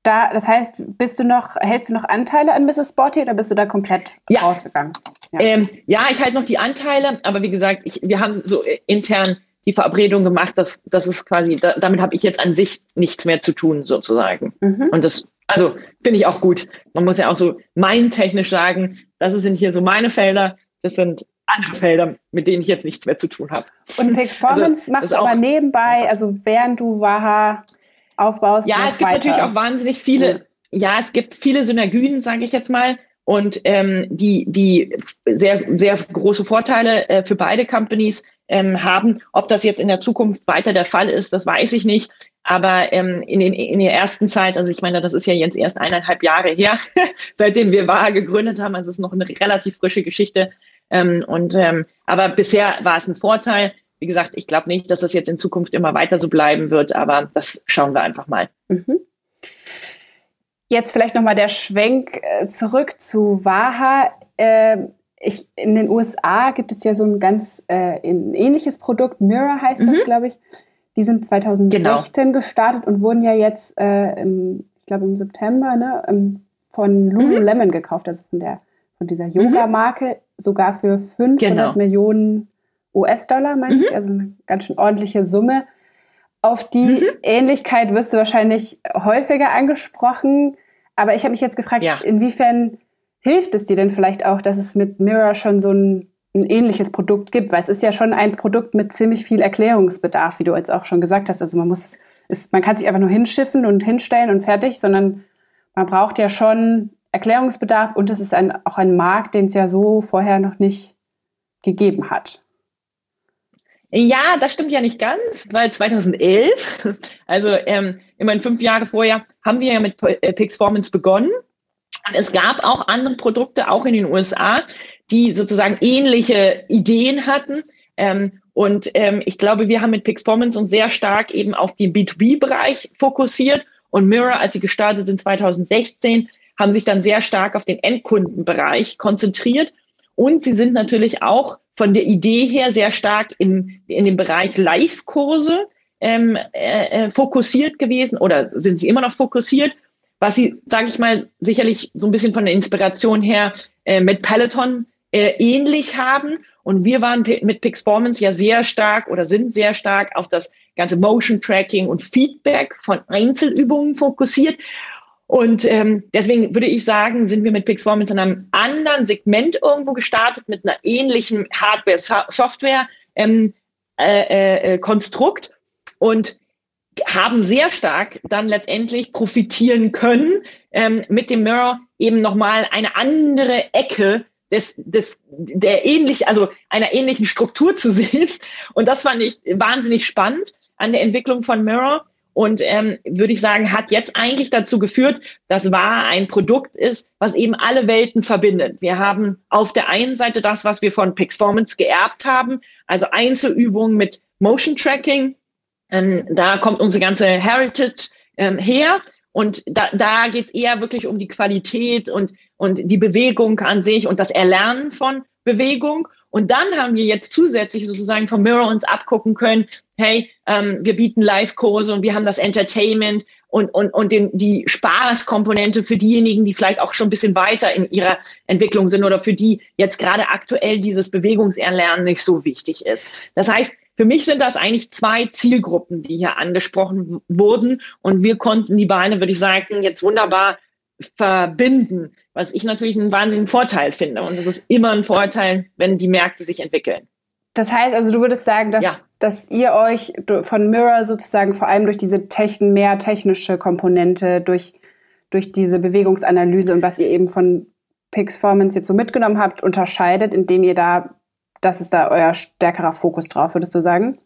S2: Da, das heißt, bist du noch, hältst du noch Anteile an Mrs. Sporty oder bist du da komplett
S1: ja.
S2: rausgegangen?
S1: Ja. Ähm, ja, ich halte noch die Anteile, aber wie gesagt, ich, wir haben so intern die Verabredung gemacht, dass das ist quasi, da, damit habe ich jetzt an sich nichts mehr zu tun, sozusagen. Mhm. Und das, also finde ich auch gut. Man muss ja auch so mein technisch sagen, das sind hier so meine Felder, das sind andere Felder, mit denen ich jetzt nichts mehr zu tun habe.
S2: Und Pixformance also, machst du aber nebenbei, also während du Waha aufbaust.
S1: Ja, es gibt weiter. natürlich auch wahnsinnig viele, ja. ja, es gibt viele Synergien, sage ich jetzt mal, und ähm, die, die sehr, sehr große Vorteile äh, für beide Companies ähm, haben. Ob das jetzt in der Zukunft weiter der Fall ist, das weiß ich nicht. Aber ähm, in, den, in der ersten Zeit, also ich meine, das ist ja jetzt erst eineinhalb Jahre her, (laughs) seitdem wir WAHA gegründet haben, also es ist noch eine relativ frische Geschichte. Ähm, und ähm, aber bisher war es ein Vorteil. Wie gesagt, ich glaube nicht, dass das jetzt in Zukunft immer weiter so bleiben wird, aber das schauen wir einfach mal. Mhm.
S2: Jetzt vielleicht nochmal der Schwenk äh, zurück zu Waha. Ähm, ich, in den USA gibt es ja so ein ganz äh, ein ähnliches Produkt, Mirror heißt mhm. das, glaube ich. Die sind 2016 genau. gestartet und wurden ja jetzt, äh, im, ich glaube im September, ne, von Lululemon mhm. gekauft, also von der von dieser Yoga-Marke, sogar für 500 genau. Millionen US-Dollar, meine mhm. ich, also eine ganz schön ordentliche Summe. Auf die mhm. Ähnlichkeit wirst du wahrscheinlich häufiger angesprochen. Aber ich habe mich jetzt gefragt, ja. inwiefern hilft es dir denn vielleicht auch, dass es mit Mirror schon so ein, ein, ähnliches Produkt gibt? Weil es ist ja schon ein Produkt mit ziemlich viel Erklärungsbedarf, wie du jetzt auch schon gesagt hast. Also man muss es, ist, man kann sich einfach nur hinschiffen und hinstellen und fertig, sondern man braucht ja schon Erklärungsbedarf und es ist ein, auch ein Markt, den es ja so vorher noch nicht gegeben hat.
S1: Ja, das stimmt ja nicht ganz, weil 2011, (laughs) also ähm, immerhin fünf Jahre vorher, haben wir ja mit äh, Pixformance begonnen. Und es gab auch andere Produkte, auch in den USA, die sozusagen ähnliche Ideen hatten. Ähm, und ähm, ich glaube, wir haben mit Pixformance uns sehr stark eben auf den B2B-Bereich fokussiert. Und Mirror, als sie gestartet sind 2016, haben sich dann sehr stark auf den Endkundenbereich konzentriert. Und sie sind natürlich auch von der Idee her sehr stark in, in dem Bereich Live-Kurse ähm, äh, äh, fokussiert gewesen oder sind sie immer noch fokussiert, was sie, sage ich mal, sicherlich so ein bisschen von der Inspiration her äh, mit Peloton äh, ähnlich haben. Und wir waren mit Pixperformance ja sehr stark oder sind sehr stark auf das ganze Motion Tracking und Feedback von Einzelübungen fokussiert. Und ähm, deswegen würde ich sagen, sind wir mit Pixformance in einem anderen Segment irgendwo gestartet, mit einer ähnlichen Hardware-Software-Konstrukt ähm, äh, äh, und haben sehr stark dann letztendlich profitieren können, ähm, mit dem Mirror eben nochmal eine andere Ecke des, des, der ähnlich, also einer ähnlichen Struktur zu sehen. Und das fand ich wahnsinnig spannend an der Entwicklung von Mirror und ähm, würde ich sagen, hat jetzt eigentlich dazu geführt, dass war ein Produkt ist, was eben alle Welten verbindet. Wir haben auf der einen Seite das, was wir von Pixformance geerbt haben, also Einzelübungen mit Motion Tracking. Ähm, da kommt unsere ganze Heritage ähm, her. Und da, da geht es eher wirklich um die Qualität und, und die Bewegung an sich und das Erlernen von Bewegung. Und dann haben wir jetzt zusätzlich sozusagen vom Mirror uns abgucken können, hey, ähm, wir bieten Live-Kurse und wir haben das Entertainment und, und, und den, die Spaßkomponente für diejenigen, die vielleicht auch schon ein bisschen weiter in ihrer Entwicklung sind oder für die jetzt gerade aktuell dieses Bewegungserlernen nicht so wichtig ist. Das heißt, für mich sind das eigentlich zwei Zielgruppen, die hier angesprochen wurden und wir konnten die Beine, würde ich sagen, jetzt wunderbar verbinden, was ich natürlich einen wahnsinnigen Vorteil finde. Und es ist immer ein Vorteil, wenn die Märkte sich entwickeln.
S2: Das heißt also, du würdest sagen, dass, ja. dass ihr euch von Mirror sozusagen vor allem durch diese Techn mehr technische Komponente, durch, durch diese Bewegungsanalyse und was ihr eben von Pixformance jetzt so mitgenommen habt, unterscheidet, indem ihr da, das ist da euer stärkerer Fokus drauf, würdest du sagen?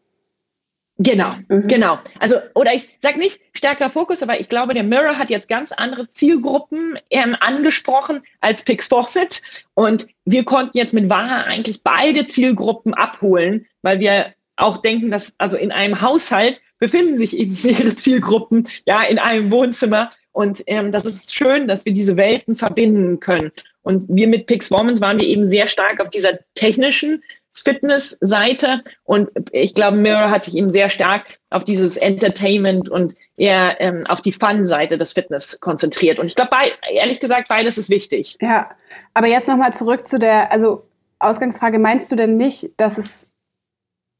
S1: Genau, mhm. genau. Also, oder ich sage nicht stärkerer Fokus, aber ich glaube, der Mirror hat jetzt ganz andere Zielgruppen ähm, angesprochen als Pixforfit. Und wir konnten jetzt mit Waha eigentlich beide Zielgruppen abholen, weil wir auch denken, dass also in einem Haushalt befinden sich eben (laughs) mehrere Zielgruppen, ja, in einem Wohnzimmer. Und ähm, das ist schön, dass wir diese Welten verbinden können. Und wir mit Pixformance waren wir eben sehr stark auf dieser technischen Fitness-Seite und ich glaube, Mirror hat sich eben sehr stark auf dieses Entertainment und eher ähm, auf die Fun-Seite des Fitness konzentriert. Und ich glaube, ehrlich gesagt, beides ist wichtig.
S2: Ja, aber jetzt nochmal zurück zu der, also Ausgangsfrage, meinst du denn nicht, dass es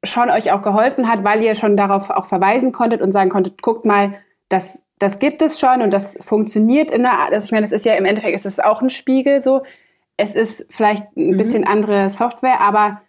S2: schon euch auch geholfen hat, weil ihr schon darauf auch verweisen konntet und sagen konntet, guckt mal, das, das gibt es schon und das funktioniert in der Art. Also ich meine, das ist ja im Endeffekt, ist es auch ein Spiegel so. Es ist vielleicht ein mhm. bisschen andere Software, aber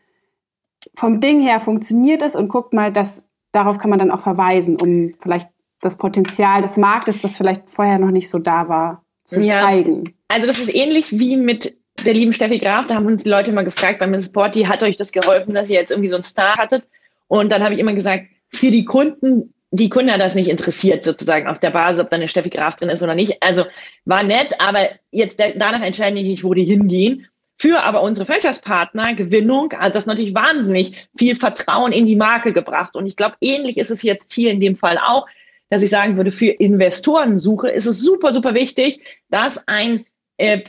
S2: vom Ding her funktioniert es und guckt mal, dass darauf kann man dann auch verweisen, um vielleicht das Potenzial des Marktes, das vielleicht vorher noch nicht so da war, zu ja. zeigen.
S1: Also das ist ähnlich wie mit der lieben Steffi Graf, da haben uns die Leute immer gefragt bei Mrs. Porty, hat euch das geholfen, dass ihr jetzt irgendwie so einen Star hattet? Und dann habe ich immer gesagt, für die Kunden, die Kunden hat das nicht interessiert, sozusagen auf der Basis, ob da eine Steffi Graf drin ist oder nicht. Also war nett, aber jetzt danach entscheiden die nicht, wo die hingehen. Für aber unsere Franchise-Partner Gewinnung hat das natürlich wahnsinnig viel Vertrauen in die Marke gebracht. Und ich glaube, ähnlich ist es jetzt hier in dem Fall auch, dass ich sagen würde, für Investorensuche ist es super, super wichtig, dass ein äh,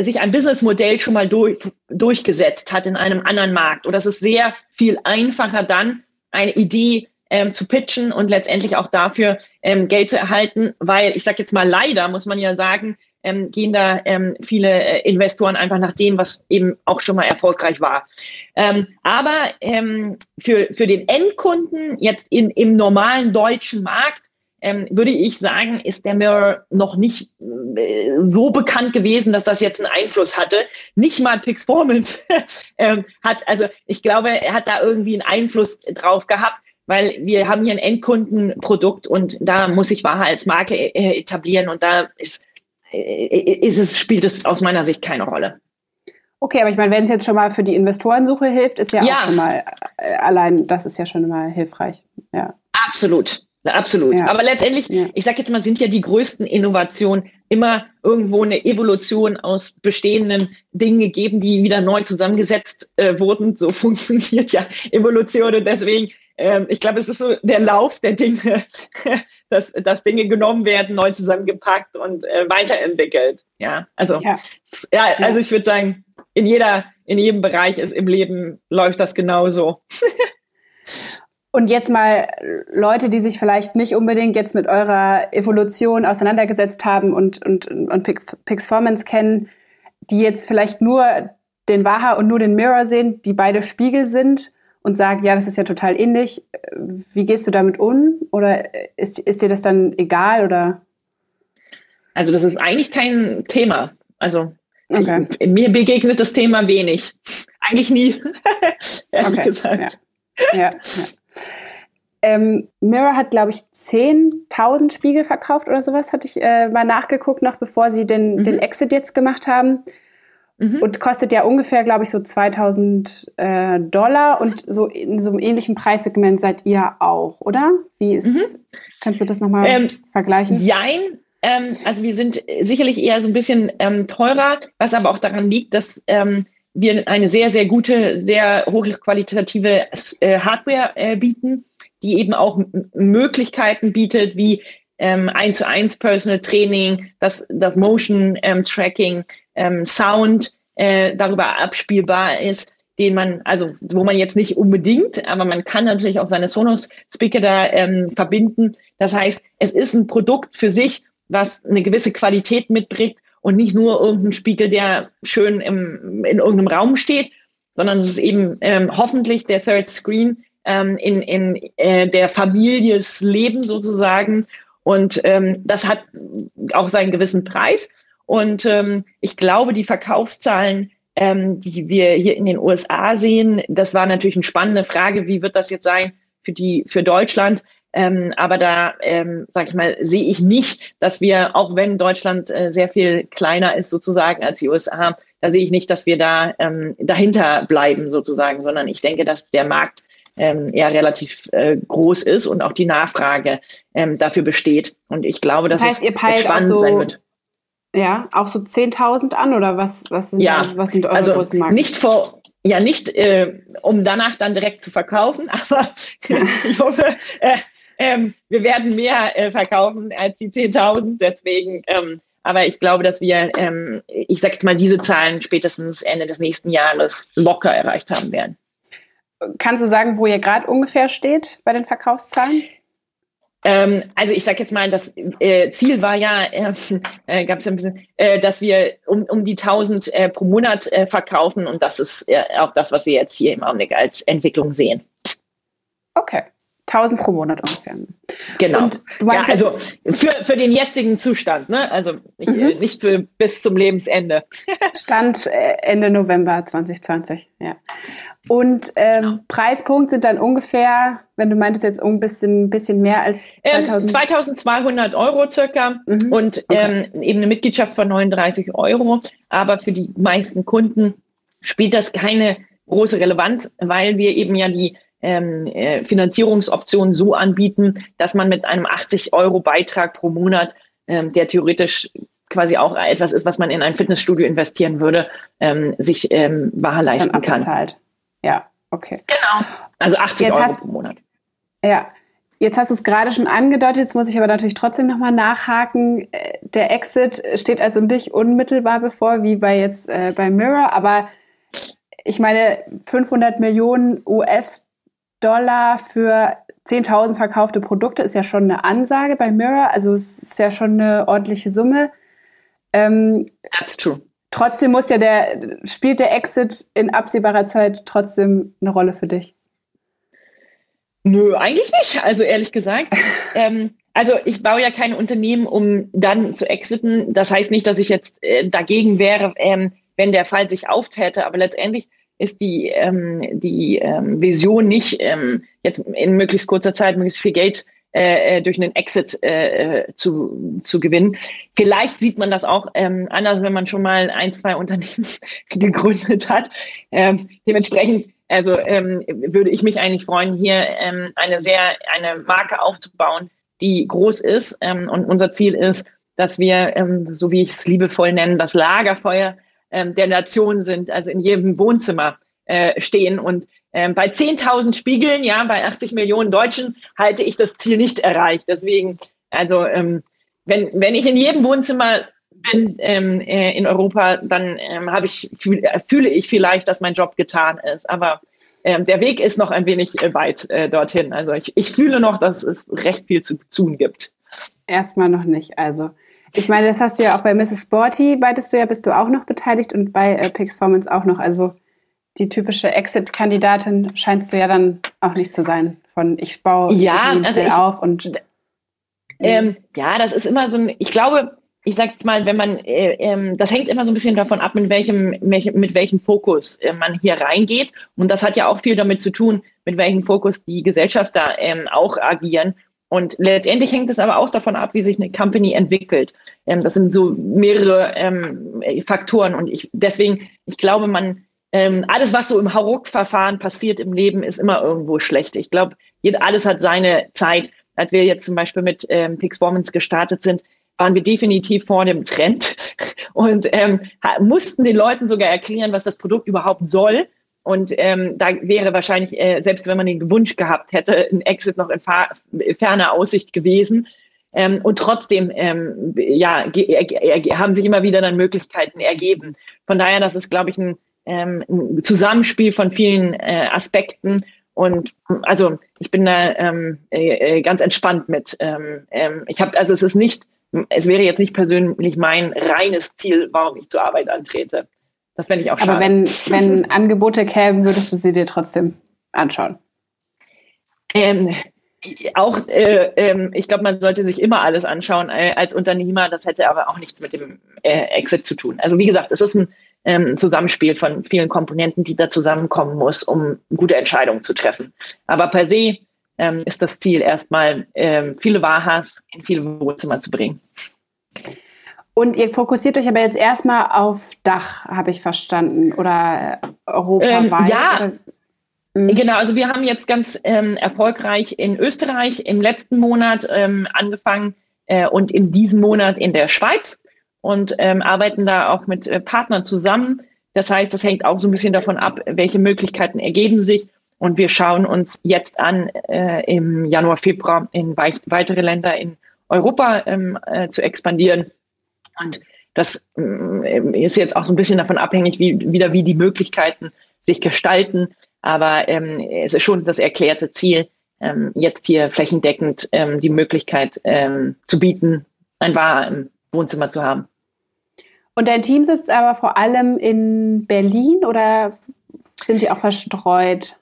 S1: sich ein Businessmodell schon mal durch, durchgesetzt hat in einem anderen Markt. Oder es ist sehr viel einfacher dann, eine Idee ähm, zu pitchen und letztendlich auch dafür ähm, Geld zu erhalten, weil ich sage jetzt mal leider, muss man ja sagen, ähm, gehen da ähm, viele äh, Investoren einfach nach dem, was eben auch schon mal erfolgreich war. Ähm, aber ähm, für, für den Endkunden jetzt in, im normalen deutschen Markt ähm, würde ich sagen, ist der Mirror noch nicht äh, so bekannt gewesen, dass das jetzt einen Einfluss hatte. Nicht mal Pixformance (laughs) ähm, hat, also ich glaube, er hat da irgendwie einen Einfluss drauf gehabt, weil wir haben hier ein Endkundenprodukt und da muss ich Wahrheit als Marke äh, etablieren und da ist, ist es, spielt es aus meiner Sicht keine Rolle.
S2: Okay, aber ich meine, wenn es jetzt schon mal für die Investorensuche hilft, ist ja, ja. auch schon mal, äh, allein das ist ja schon mal hilfreich. Ja.
S1: Absolut. Absolut. Ja. Aber letztendlich, ja. ich sage jetzt mal, sind ja die größten Innovationen immer irgendwo eine Evolution aus bestehenden Dingen gegeben, die wieder neu zusammengesetzt äh, wurden. So (laughs) funktioniert ja Evolution und deswegen, ähm, ich glaube, es ist so der Lauf der Dinge, dass, dass Dinge genommen werden, neu zusammengepackt und äh, weiterentwickelt. Ja, also ja, ja also ich würde sagen, in jeder, in jedem Bereich ist im Leben läuft das genauso. (laughs)
S2: Und jetzt mal Leute, die sich vielleicht nicht unbedingt jetzt mit eurer Evolution auseinandergesetzt haben und, und, und Pixformance kennen, die jetzt vielleicht nur den Waha und nur den Mirror sehen, die beide Spiegel sind und sagen, ja, das ist ja total ähnlich. Wie gehst du damit um? Oder ist, ist dir das dann egal oder?
S1: Also das ist eigentlich kein Thema. Also okay. ich, mir begegnet das Thema wenig. Eigentlich nie, (laughs) ehrlich okay. gesagt.
S2: Ja. Ja, ja. Ähm, Mirror hat, glaube ich, 10.000 Spiegel verkauft oder sowas, hatte ich äh, mal nachgeguckt, noch bevor sie den, mhm. den Exit jetzt gemacht haben. Mhm. Und kostet ja ungefähr, glaube ich, so 2000 äh, Dollar und so in so einem ähnlichen Preissegment seid ihr auch, oder? Wie ist, mhm. kannst du das nochmal ähm, vergleichen?
S1: Jein. Ähm, also wir sind sicherlich eher so ein bisschen ähm, teurer, was aber auch daran liegt, dass ähm, wir eine sehr, sehr gute, sehr hochqualitative äh, Hardware äh, bieten, die eben auch Möglichkeiten bietet, wie ähm, 1 zu 1 Personal Training, das, das Motion ähm, Tracking, ähm, Sound äh, darüber abspielbar ist, den man, also wo man jetzt nicht unbedingt, aber man kann natürlich auch seine Sonos Speaker da ähm, verbinden. Das heißt, es ist ein Produkt für sich, was eine gewisse Qualität mitbringt und nicht nur irgendein Spiegel, der schön im, in irgendeinem Raum steht, sondern es ist eben ähm, hoffentlich der Third Screen ähm, in, in äh, der Families Leben sozusagen. Und ähm, das hat auch seinen gewissen Preis. Und ähm, ich glaube, die Verkaufszahlen, ähm, die wir hier in den USA sehen, das war natürlich eine spannende Frage. Wie wird das jetzt sein für die für Deutschland? Ähm, aber da, ähm, sage ich mal, sehe ich nicht, dass wir, auch wenn Deutschland äh, sehr viel kleiner ist sozusagen als die USA, da sehe ich nicht, dass wir da ähm, dahinter bleiben sozusagen, sondern ich denke, dass der Markt ähm, eher relativ äh, groß ist und auch die Nachfrage ähm, dafür besteht. Und ich glaube, dass das heißt, es spannend so, sein wird.
S2: Ja, auch so 10.000 an oder was, was, sind,
S1: ja,
S2: das, was sind eure
S1: also
S2: großen Marken?
S1: Nicht vor, ja, nicht äh, um danach dann direkt zu verkaufen, (laughs) aber ich hoffe, äh, ähm, wir werden mehr äh, verkaufen als die 10.000. Deswegen, ähm, Aber ich glaube, dass wir, ähm, ich sage jetzt mal, diese Zahlen spätestens Ende des nächsten Jahres locker erreicht haben werden.
S2: Kannst du sagen, wo ihr gerade ungefähr steht bei den Verkaufszahlen?
S1: Ähm, also ich sage jetzt mal, das äh, Ziel war ja, äh, äh, gab es ein bisschen, äh, dass wir um, um die 1000 äh, pro Monat verkaufen und das ist auch das, was wir jetzt hier im Augenblick als Entwicklung sehen.
S2: Okay. 1000 pro Monat ungefähr.
S1: Genau. Und du meinst ja, also für, für den jetzigen Zustand, ne? Also nicht, mhm. nicht für bis zum Lebensende. (laughs)
S2: Stand Ende November 2020, ja. Und ähm, genau. Preispunkt sind dann ungefähr, wenn du meintest jetzt ein bisschen, bisschen mehr als
S1: 2000. Ähm, 2200 Euro circa mhm. und okay. ähm, eben eine Mitgliedschaft von 39 Euro. Aber für die meisten Kunden spielt das keine große Relevanz, weil wir eben ja die ähm, äh, Finanzierungsoption so anbieten, dass man mit einem 80 Euro Beitrag pro Monat, ähm, der theoretisch quasi auch etwas ist, was man in ein Fitnessstudio investieren würde, ähm, sich ähm, wahr leisten kann.
S2: Ja, okay.
S1: Genau. Also 80 jetzt Euro hast, pro Monat.
S2: Ja. Jetzt hast du es gerade schon angedeutet, jetzt muss ich aber natürlich trotzdem nochmal nachhaken. Äh, der Exit steht also nicht unmittelbar bevor, wie bei jetzt äh, bei Mirror, aber ich meine, 500 Millionen US-Dollar für 10.000 verkaufte Produkte ist ja schon eine Ansage bei Mirror, also es ist ja schon eine ordentliche Summe.
S1: Ähm, That's true.
S2: Trotzdem muss ja der, spielt der Exit in absehbarer Zeit trotzdem eine Rolle für dich?
S1: Nö, eigentlich nicht. Also ehrlich gesagt. (laughs) ähm, also ich baue ja kein Unternehmen, um dann zu exiten. Das heißt nicht, dass ich jetzt äh, dagegen wäre, ähm, wenn der Fall sich auftäte. Aber letztendlich ist die, ähm, die ähm, Vision nicht, ähm, jetzt in möglichst kurzer Zeit möglichst viel Geld äh, äh, durch einen Exit äh, äh, zu, zu gewinnen. Vielleicht sieht man das auch ähm, anders, wenn man schon mal ein, zwei Unternehmen (laughs) gegründet hat. Ähm, dementsprechend also ähm, würde ich mich eigentlich freuen, hier ähm, eine sehr eine Marke aufzubauen, die groß ist. Ähm, und unser Ziel ist, dass wir, ähm, so wie ich es liebevoll nenne, das Lagerfeuer ähm, der Nation sind, also in jedem Wohnzimmer äh, stehen und ähm, bei 10.000 Spiegeln, ja, bei 80 Millionen Deutschen halte ich das Ziel nicht erreicht. Deswegen, also ähm, wenn, wenn ich in jedem Wohnzimmer bin ähm, äh, in Europa, dann ähm, ich fühl, fühle ich vielleicht, dass mein Job getan ist. Aber ähm, der Weg ist noch ein wenig äh, weit äh, dorthin. Also ich, ich fühle noch, dass es recht viel zu tun gibt.
S2: Erstmal noch nicht. Also ich meine, das hast du ja auch bei Mrs. Sporty, beitest du ja, bist du auch noch beteiligt und bei äh, Pixformance auch noch. Also die typische Exit-Kandidatin scheinst du ja dann auch nicht zu sein. Von ich baue
S1: ja,
S2: also ich, auf und
S1: ähm, ja, das ist immer so ein. Ich glaube, ich sag jetzt mal, wenn man, äh, ähm, das hängt immer so ein bisschen davon ab, mit welchem, mit welchem Fokus äh, man hier reingeht. Und das hat ja auch viel damit zu tun, mit welchem Fokus die Gesellschafter ähm, auch agieren. Und letztendlich hängt es aber auch davon ab, wie sich eine Company entwickelt. Ähm, das sind so mehrere ähm, Faktoren. Und ich deswegen, ich glaube, man ähm, alles, was so im Hauruck-Verfahren passiert im Leben, ist immer irgendwo schlecht. Ich glaube, alles hat seine Zeit. Als wir jetzt zum Beispiel mit ähm, Pixperformance gestartet sind, waren wir definitiv vor dem Trend (laughs) und ähm, mussten den Leuten sogar erklären, was das Produkt überhaupt soll. Und ähm, da wäre wahrscheinlich, äh, selbst wenn man den Wunsch gehabt hätte, ein Exit noch in ferner Aussicht gewesen. Ähm, und trotzdem, ähm, ja, haben sich immer wieder dann Möglichkeiten ergeben. Von daher, das ist, glaube ich, ein ähm, ein Zusammenspiel von vielen äh, Aspekten. Und also ich bin da ähm, äh, ganz entspannt mit. Ähm, ähm, ich habe, also es ist nicht, es wäre jetzt nicht persönlich mein reines Ziel, warum ich zur Arbeit antrete. Das fände ich auch schade.
S2: Aber wenn, wenn Angebote kämen, würdest du sie dir trotzdem anschauen?
S1: Ähm, auch, äh, äh, ich glaube, man sollte sich immer alles anschauen äh, als Unternehmer. Das hätte aber auch nichts mit dem äh, Exit zu tun. Also wie gesagt, es ist ein ähm, Zusammenspiel von vielen Komponenten, die da zusammenkommen muss, um gute Entscheidungen zu treffen. Aber per se ähm, ist das Ziel erstmal, ähm, viele Wahas in viele Wohnzimmer zu bringen.
S2: Und ihr fokussiert euch aber jetzt erstmal auf Dach, habe ich verstanden, oder europaweit?
S1: Ähm, ja, oder? Mhm. Genau, also wir haben jetzt ganz ähm, erfolgreich in Österreich im letzten Monat ähm, angefangen äh, und in diesem Monat in der Schweiz und ähm, arbeiten da auch mit äh, Partnern zusammen. Das heißt, das hängt auch so ein bisschen davon ab, welche Möglichkeiten ergeben sich. Und wir schauen uns jetzt an, äh, im Januar, Februar in weitere Länder in Europa ähm, äh, zu expandieren. Und das ähm, ist jetzt auch so ein bisschen davon abhängig, wie wieder wie die Möglichkeiten sich gestalten. Aber ähm, es ist schon das erklärte Ziel, ähm, jetzt hier flächendeckend ähm, die Möglichkeit ähm, zu bieten, ein Bar im Wohnzimmer zu haben.
S2: Und dein Team sitzt aber vor allem in Berlin oder sind die auch verstreut?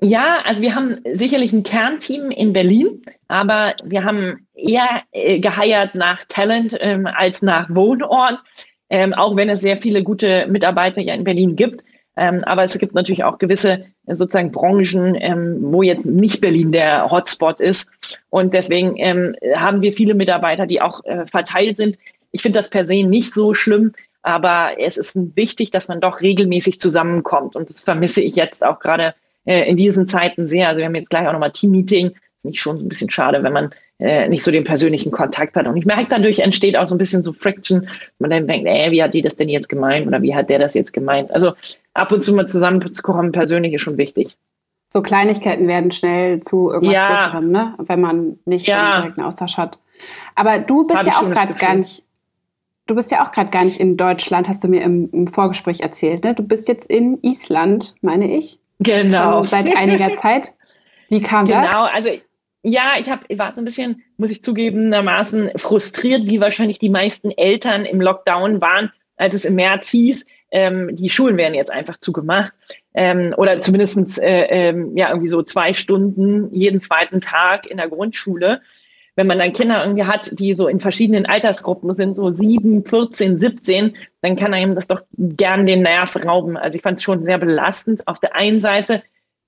S1: Ja, also wir haben sicherlich ein Kernteam in Berlin, aber wir haben eher äh, geheiert nach Talent ähm, als nach Wohnort, ähm, auch wenn es sehr viele gute Mitarbeiter ja in Berlin gibt. Ähm, aber es gibt natürlich auch gewisse äh, sozusagen Branchen, ähm, wo jetzt nicht Berlin der Hotspot ist. Und deswegen ähm, haben wir viele Mitarbeiter, die auch äh, verteilt sind. Ich finde das per se nicht so schlimm, aber es ist wichtig, dass man doch regelmäßig zusammenkommt. Und das vermisse ich jetzt auch gerade äh, in diesen Zeiten sehr. Also wir haben jetzt gleich auch nochmal Team-Meeting. Finde ich schon ein bisschen schade, wenn man äh, nicht so den persönlichen Kontakt hat. Und ich merke, dadurch entsteht auch so ein bisschen so Friction. Man dann denkt, ey, wie hat die das denn jetzt gemeint oder wie hat der das jetzt gemeint? Also ab und zu mal zusammenzukommen, persönlich ist schon wichtig.
S2: So Kleinigkeiten werden schnell zu irgendwas ja. Größerem, ne? wenn man nicht ja. direkt einen Austausch hat. Aber du bist Hab ja auch gerade gar nicht, du bist ja auch gerade gar nicht in Deutschland, hast du mir im, im Vorgespräch erzählt. Ne? Du bist jetzt in Island, meine ich.
S1: Genau.
S2: Schon seit einiger (laughs) Zeit. Wie kam
S1: genau,
S2: das?
S1: Genau, also ja, ich hab, war so ein bisschen, muss ich zugegebenermaßen, frustriert, wie wahrscheinlich die meisten Eltern im Lockdown waren, als es im März hieß, ähm, die Schulen werden jetzt einfach zugemacht. Ähm, oder zumindest äh, ähm, ja, irgendwie so zwei Stunden jeden zweiten Tag in der Grundschule. Wenn man dann Kinder irgendwie hat, die so in verschiedenen Altersgruppen sind, so sieben, 14, 17, dann kann einem das doch gern den Nerv rauben. Also ich fand es schon sehr belastend. Auf der einen Seite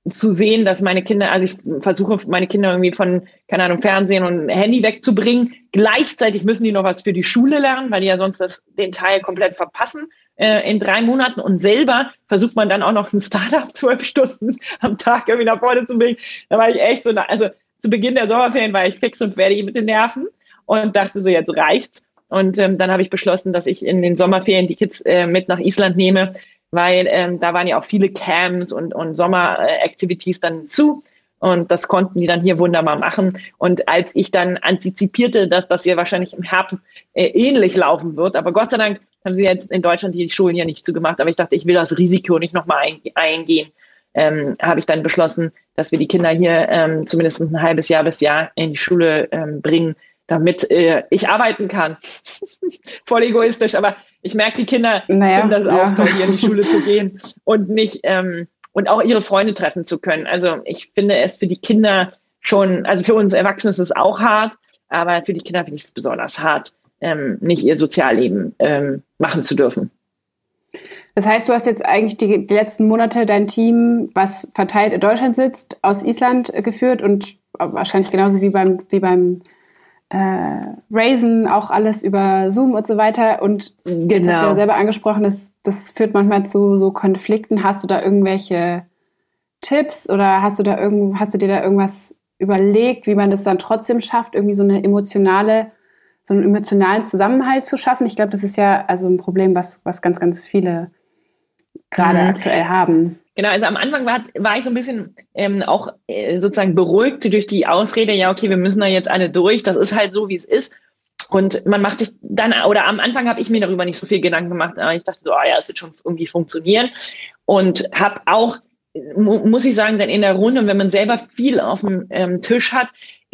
S1: zu sehen, dass meine Kinder, also ich versuche meine Kinder irgendwie von, keine Ahnung, Fernsehen und Handy wegzubringen. Gleichzeitig müssen die noch was für die Schule lernen, weil die ja sonst das, den Teil komplett verpassen äh, in drei Monaten. Und selber versucht man dann auch noch ein Startup zwölf Stunden am Tag irgendwie nach vorne zu bringen. Da war ich echt so, also zu Beginn der Sommerferien war ich fix und fertig mit den Nerven und dachte so, jetzt reicht's. Und ähm, dann habe ich beschlossen, dass ich in den Sommerferien die Kids äh, mit nach Island nehme weil ähm, da waren ja auch viele Camps und, und Sommeractivities dann zu. Und das konnten die dann hier wunderbar machen. Und als ich dann antizipierte, dass das hier wahrscheinlich im Herbst äh, ähnlich laufen wird, aber Gott sei Dank haben sie jetzt in Deutschland die Schulen ja nicht zugemacht, aber ich dachte, ich will das Risiko nicht nochmal ein, eingehen, ähm, habe ich dann beschlossen, dass wir die Kinder hier ähm, zumindest ein halbes Jahr bis Jahr in die Schule ähm, bringen, damit äh, ich arbeiten kann. (laughs) Voll egoistisch, aber ich merke, die Kinder naja, finden das auch toll, hier in die Schule zu (laughs) gehen und nicht ähm, und auch ihre Freunde treffen zu können. Also ich finde es für die Kinder schon, also für uns Erwachsene ist es auch hart, aber für die Kinder finde ich es besonders hart, ähm, nicht ihr Sozialleben ähm, machen zu dürfen.
S2: Das heißt, du hast jetzt eigentlich die, die, letzten Monate dein Team, was verteilt in Deutschland sitzt, aus Island geführt und wahrscheinlich genauso wie beim, wie beim äh, Raisen, auch alles über Zoom und so weiter. Und genau. jetzt hast du ja genau. selber angesprochen, das, das führt manchmal zu so Konflikten. Hast du da irgendwelche Tipps oder hast du da irgend, hast du dir da irgendwas überlegt, wie man das dann trotzdem schafft, irgendwie so eine emotionale, so einen emotionalen Zusammenhalt zu schaffen? Ich glaube, das ist ja also ein Problem, was, was ganz, ganz viele gerade mhm. aktuell haben.
S1: Genau, also am Anfang war, war ich so ein bisschen ähm, auch äh, sozusagen beruhigt durch die Ausrede, ja, okay, wir müssen da jetzt alle durch, das ist halt so, wie es ist. Und man macht sich dann, oder am Anfang habe ich mir darüber nicht so viel Gedanken gemacht, aber ich dachte so, ah ja, es wird schon irgendwie funktionieren. Und habe auch, muss ich sagen, dann in der Runde, und wenn man selber viel auf dem ähm, Tisch hat,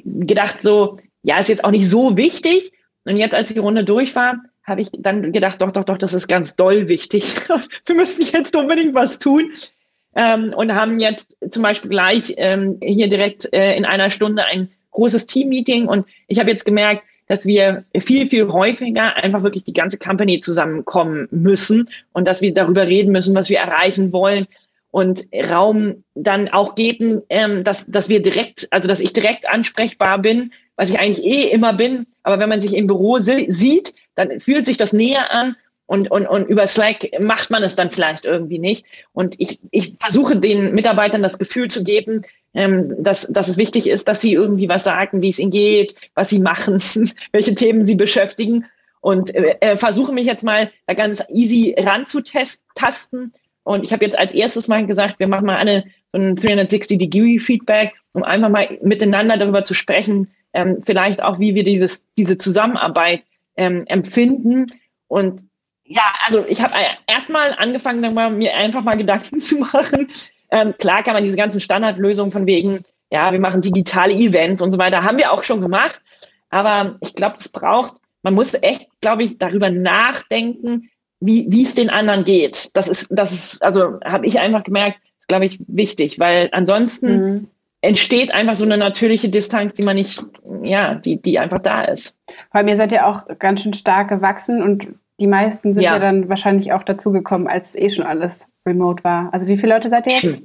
S1: gedacht so, ja, ist jetzt auch nicht so wichtig. Und jetzt, als die Runde durch war, habe ich dann gedacht, doch, doch, doch, das ist ganz doll wichtig. (laughs) wir müssen jetzt unbedingt was tun. Ähm, und haben jetzt zum Beispiel gleich ähm, hier direkt äh, in einer Stunde ein großes Team-Meeting. Und ich habe jetzt gemerkt, dass wir viel, viel häufiger einfach wirklich die ganze Company zusammenkommen müssen und dass wir darüber reden müssen, was wir erreichen wollen. Und Raum dann auch geben, ähm, dass, dass wir direkt, also dass ich direkt ansprechbar bin, was ich eigentlich eh immer bin, aber wenn man sich im Büro sieht, dann fühlt sich das näher an und, und, und über Slack macht man es dann vielleicht irgendwie nicht. Und ich, ich versuche den Mitarbeitern das Gefühl zu geben, ähm, dass, dass es wichtig ist, dass sie irgendwie was sagen, wie es ihnen geht, was sie machen, (laughs) welche Themen sie beschäftigen. Und äh, äh versuche mich jetzt mal da ganz easy ranzutasten. Und ich habe jetzt als erstes mal gesagt, wir machen mal eine so ein 360-Degree-Feedback, um einfach mal miteinander darüber zu sprechen, ähm, vielleicht auch, wie wir dieses, diese Zusammenarbeit ähm, empfinden. Und ja, also ich habe erstmal angefangen, dann mal, mir einfach mal Gedanken (laughs) zu machen. Ähm, klar kann man diese ganzen Standardlösungen von wegen, ja, wir machen digitale Events und so weiter, haben wir auch schon gemacht. Aber ich glaube, es braucht, man muss echt, glaube ich, darüber nachdenken, wie wie es den anderen geht. Das ist, das ist, also habe ich einfach gemerkt, ist, glaube ich, wichtig, weil ansonsten mhm. Entsteht einfach so eine natürliche Distanz, die man nicht, ja, die, die einfach da ist.
S2: Vor allem, ihr seid ja auch ganz schön stark gewachsen und die meisten sind ja, ja dann wahrscheinlich auch dazugekommen, als eh schon alles remote war. Also wie viele Leute seid ihr jetzt?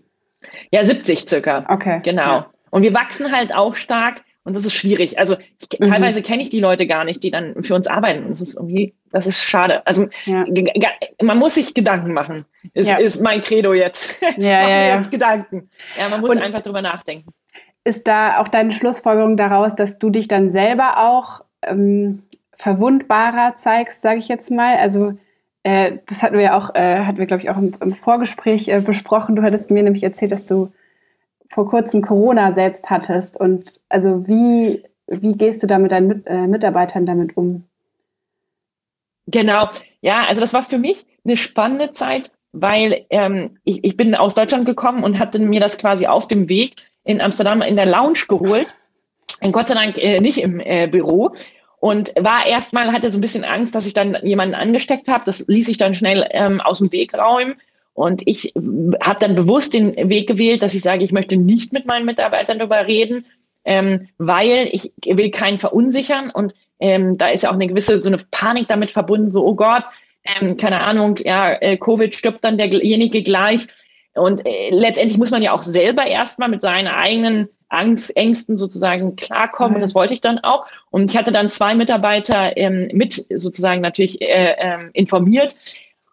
S1: Ja, 70 circa.
S2: Okay.
S1: Genau. Ja. Und wir wachsen halt auch stark und das ist schwierig. Also ich, mhm. teilweise kenne ich die Leute gar nicht, die dann für uns arbeiten. Und das ist irgendwie, das ist schade. Also ja. man muss sich Gedanken machen. Ist, ja. ist mein Credo jetzt.
S2: Ja, ja, (laughs) ja.
S1: Jetzt Gedanken. Ja, man muss und einfach drüber nachdenken.
S2: Ist da auch deine Schlussfolgerung daraus, dass du dich dann selber auch ähm, verwundbarer zeigst, sage ich jetzt mal? Also äh, das hatten wir ja auch, äh, hatten wir glaube ich auch im, im Vorgespräch äh, besprochen. Du hattest mir nämlich erzählt, dass du vor kurzem Corona selbst hattest. Und also wie, wie gehst du da mit deinen Mit äh, Mitarbeitern damit um?
S1: Genau, ja, also das war für mich eine spannende Zeit, weil ähm, ich, ich bin aus Deutschland gekommen und hatte mir das quasi auf dem Weg in Amsterdam in der Lounge geholt. Und Gott sei Dank äh, nicht im äh, Büro. Und war erstmal, hatte so ein bisschen Angst, dass ich dann jemanden angesteckt habe. Das ließ ich dann schnell ähm, aus dem Weg räumen. Und ich habe dann bewusst den Weg gewählt, dass ich sage, ich möchte nicht mit meinen Mitarbeitern darüber reden, ähm, weil ich will keinen verunsichern. Und ähm, da ist ja auch eine gewisse so eine Panik damit verbunden, so, oh Gott, ähm, keine Ahnung, ja, äh, Covid stirbt dann derjenige gleich. Und äh, letztendlich muss man ja auch selber erstmal mit seinen eigenen Angst, Ängsten sozusagen klarkommen. Und das wollte ich dann auch. Und ich hatte dann zwei Mitarbeiter ähm, mit sozusagen natürlich äh, äh, informiert.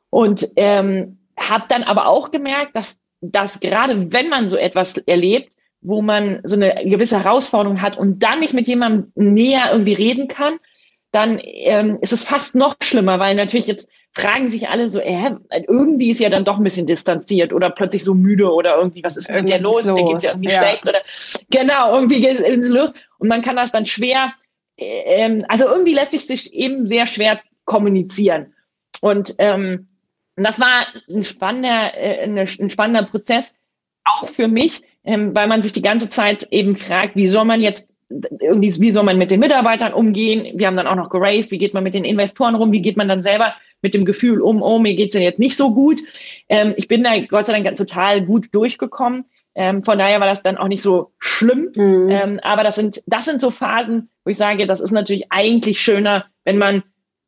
S1: Und ähm, habe dann aber auch gemerkt, dass, dass gerade wenn man so etwas erlebt, wo man so eine gewisse Herausforderung hat und dann nicht mit jemandem näher irgendwie reden kann, dann ähm, ist es fast noch schlimmer, weil natürlich jetzt fragen sich alle so, äh, irgendwie ist ja dann doch ein bisschen distanziert oder plötzlich so müde oder irgendwie, was ist mit der los? los? Der geht's ja irgendwie ja. schlecht oder genau, irgendwie geht es los. Und man kann das dann schwer, äh, ähm, also irgendwie lässt sich sich eben sehr schwer kommunizieren. Und ähm, und das war ein spannender, äh, ein spannender Prozess, auch für mich, ähm, weil man sich die ganze Zeit eben fragt, wie soll man jetzt irgendwie, wie soll man mit den Mitarbeitern umgehen? Wir haben dann auch noch geraced, wie geht man mit den Investoren rum? Wie geht man dann selber mit dem Gefühl um, oh, mir geht's ja jetzt nicht so gut. Ähm, ich bin da Gott sei Dank total gut durchgekommen. Ähm, von daher war das dann auch nicht so schlimm. Mhm. Ähm, aber das sind, das sind so Phasen, wo ich sage, das ist natürlich eigentlich schöner, wenn man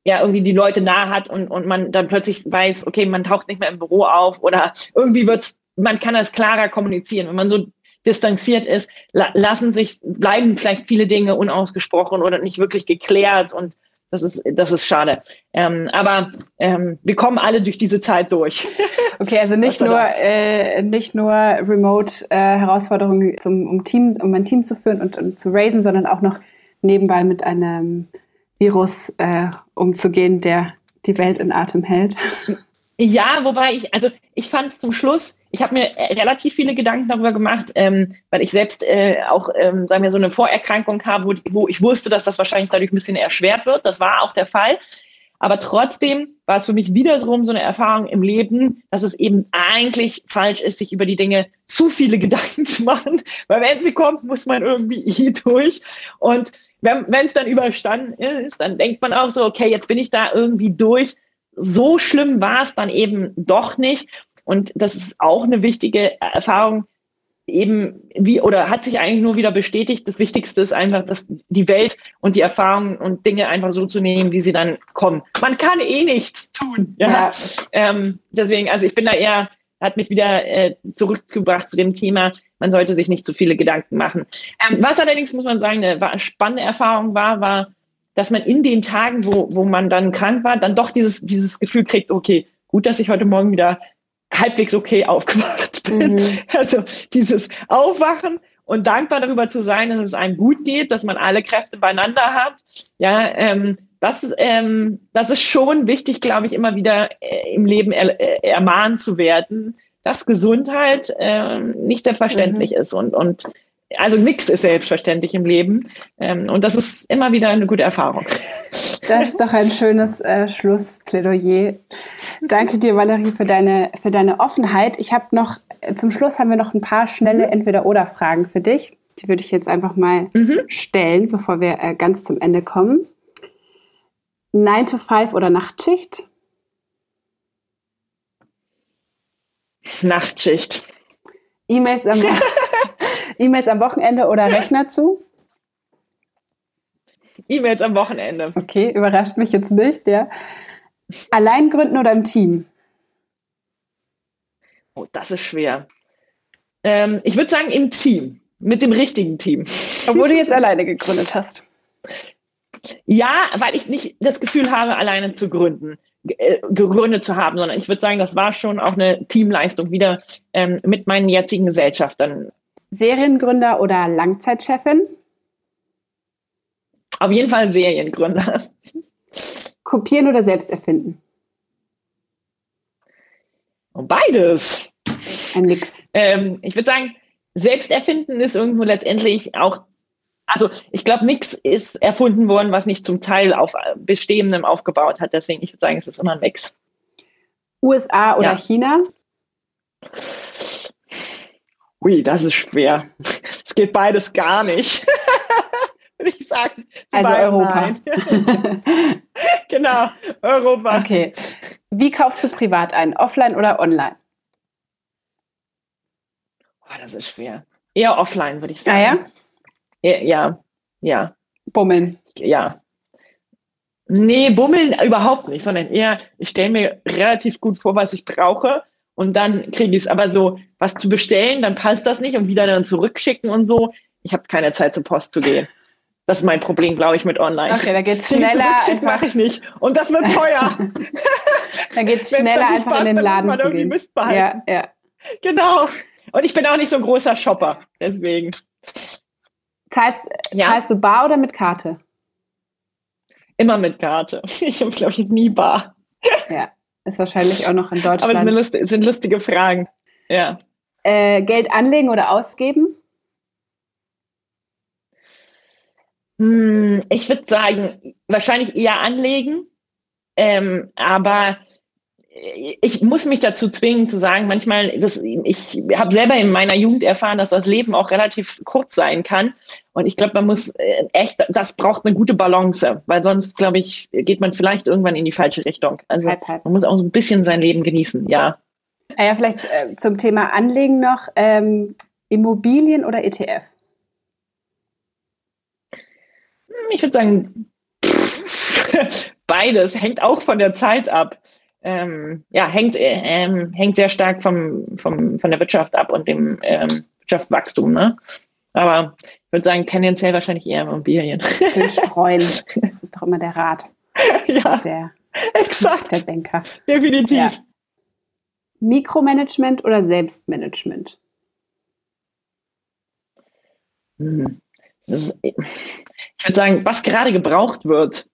S1: ja irgendwie die Leute nah hat und, und man dann plötzlich weiß, okay, man taucht nicht mehr im Büro auf oder irgendwie wird's, man kann das klarer kommunizieren. Wenn man so distanziert ist, la lassen sich, bleiben vielleicht viele Dinge unausgesprochen oder nicht wirklich geklärt und das ist, das ist schade. Ähm, aber ähm, wir kommen alle durch diese Zeit durch. (laughs)
S2: Okay, also nicht nur äh, nicht nur Remote äh, Herausforderungen zum um Team, um ein Team zu führen und, und zu raisen, sondern auch noch nebenbei mit einem Virus äh, umzugehen, der die Welt in Atem hält.
S1: Ja, wobei ich, also ich fand es zum Schluss, ich habe mir äh, relativ viele Gedanken darüber gemacht, ähm, weil ich selbst äh, auch, ähm, sagen wir, so eine Vorerkrankung habe, wo, wo ich wusste, dass das wahrscheinlich dadurch ein bisschen erschwert wird. Das war auch der Fall. Aber trotzdem war es für mich wiederum so eine Erfahrung im Leben, dass es eben eigentlich falsch ist, sich über die Dinge zu viele (laughs) Gedanken zu machen, weil wenn sie kommt, muss man irgendwie eh (laughs) durch. Und wenn es dann überstanden ist, dann denkt man auch so, okay, jetzt bin ich da irgendwie durch. So schlimm war es dann eben doch nicht. Und das ist auch eine wichtige Erfahrung, eben wie oder hat sich eigentlich nur wieder bestätigt. Das Wichtigste ist einfach, dass die Welt und die Erfahrungen und Dinge einfach so zu nehmen, wie sie dann kommen. Man kann eh nichts tun. (laughs) Ja. ja. Ähm, deswegen, also ich bin da eher hat mich wieder äh, zurückgebracht zu dem Thema, man sollte sich nicht zu viele Gedanken machen. Ähm, was allerdings, muss man sagen, eine spannende Erfahrung war, war, dass man in den Tagen, wo, wo man dann krank war, dann doch dieses, dieses Gefühl kriegt, okay, gut, dass ich heute Morgen wieder halbwegs okay aufgewacht bin. Mhm. Also dieses Aufwachen und dankbar darüber zu sein, dass es einem gut geht, dass man alle Kräfte beieinander hat. Ja, ähm, das, ähm, das ist schon wichtig, glaube ich, immer wieder äh, im Leben er, äh, ermahnt zu werden, dass Gesundheit äh, nicht selbstverständlich mhm. ist und, und also nichts ist selbstverständlich im Leben. Ähm, und das ist immer wieder eine gute Erfahrung.
S2: Das ist doch ein schönes äh, Schlussplädoyer. Danke dir, Valerie, für deine, für deine Offenheit. Ich habe noch, zum Schluss haben wir noch ein paar schnelle mhm. Entweder-Oder-Fragen für dich. Die würde ich jetzt einfach mal mhm. stellen, bevor wir äh, ganz zum Ende kommen. 9 to 5 oder Nachtschicht?
S1: Nachtschicht.
S2: E-Mails am, (laughs) e am Wochenende oder Rechner zu?
S1: E-Mails am Wochenende.
S2: Okay, überrascht mich jetzt nicht, ja. Allein gründen oder im Team?
S1: Oh, das ist schwer. Ähm, ich würde sagen im Team, mit dem richtigen Team.
S2: Obwohl du jetzt alleine gegründet hast.
S1: Ja, weil ich nicht das Gefühl habe, alleine zu gründen, gegründet zu haben, sondern ich würde sagen, das war schon auch eine Teamleistung wieder ähm, mit meinen jetzigen Gesellschaftern.
S2: Seriengründer oder Langzeitchefin?
S1: Auf jeden Fall Seriengründer.
S2: Kopieren oder selbst erfinden?
S1: Beides.
S2: Ein Mix.
S1: Ähm, ich würde sagen, selbst erfinden ist irgendwo letztendlich auch, also ich glaube, nichts ist erfunden worden, was nicht zum Teil auf Bestehendem aufgebaut hat. Deswegen, ich würde sagen, es ist immer ein Mix.
S2: USA oder ja. China?
S1: Ui, das ist schwer. Es geht beides gar nicht. (laughs) würde ich sagen.
S2: Also Europa. (laughs)
S1: genau, Europa.
S2: Okay. Wie kaufst du privat ein? Offline oder online?
S1: Oh, das ist schwer. Eher offline, würde ich sagen. Ah ja? Ja, ja.
S2: Bummeln.
S1: Ja. Nee, bummeln überhaupt nicht, sondern eher, ich stelle mir relativ gut vor, was ich brauche und dann kriege ich es. Aber so, was zu bestellen, dann passt das nicht und wieder dann zurückschicken und so. Ich habe keine Zeit zur Post zu gehen. Das ist mein Problem, glaube ich, mit online.
S2: Okay, da geht's schneller.
S1: mache ich nicht. Und das wird teuer. (laughs) (laughs)
S2: da geht's schneller, einfach passt, in den Laden zu gehen.
S1: Ja, ja. Genau. Und ich bin auch nicht so ein großer Shopper, deswegen.
S2: Zahlst, ja? zahlst du bar oder mit Karte?
S1: Immer mit Karte. (laughs) Ich habe, glaube ich, nie bar.
S2: Ja, ist wahrscheinlich auch noch in Deutschland. (laughs)
S1: Aber es sind lustige Fragen. Ja.
S2: Äh, Geld anlegen oder ausgeben?
S1: Hm, ich würde sagen, wahrscheinlich eher anlegen. Ähm, aber ich muss mich dazu zwingen zu sagen, manchmal, das, ich habe selber in meiner Jugend erfahren, dass das Leben auch relativ kurz sein kann. Und ich glaube, man muss äh, echt, das braucht eine gute Balance, weil sonst, glaube ich, geht man vielleicht irgendwann in die falsche Richtung. Also man muss auch so ein bisschen sein Leben genießen, ja.
S2: Ah ja, vielleicht äh, zum Thema Anlegen noch, ähm, Immobilien oder ETF?
S1: Ich würde sagen, (laughs) beides hängt auch von der Zeit ab. Ähm, ja, hängt, ähm, hängt sehr stark vom, vom, von der Wirtschaft ab und dem ähm, Wirtschaftswachstum. Ne? Aber ich würde sagen, tendenziell wahrscheinlich eher Immobilien.
S2: Schön (laughs) streuen. Das ist doch immer der Rat.
S1: ja,
S2: der,
S1: exakt.
S2: Der Banker.
S1: Definitiv. Ja.
S2: Mikromanagement oder Selbstmanagement?
S1: Hm. Ist, ich würde sagen, was gerade gebraucht wird.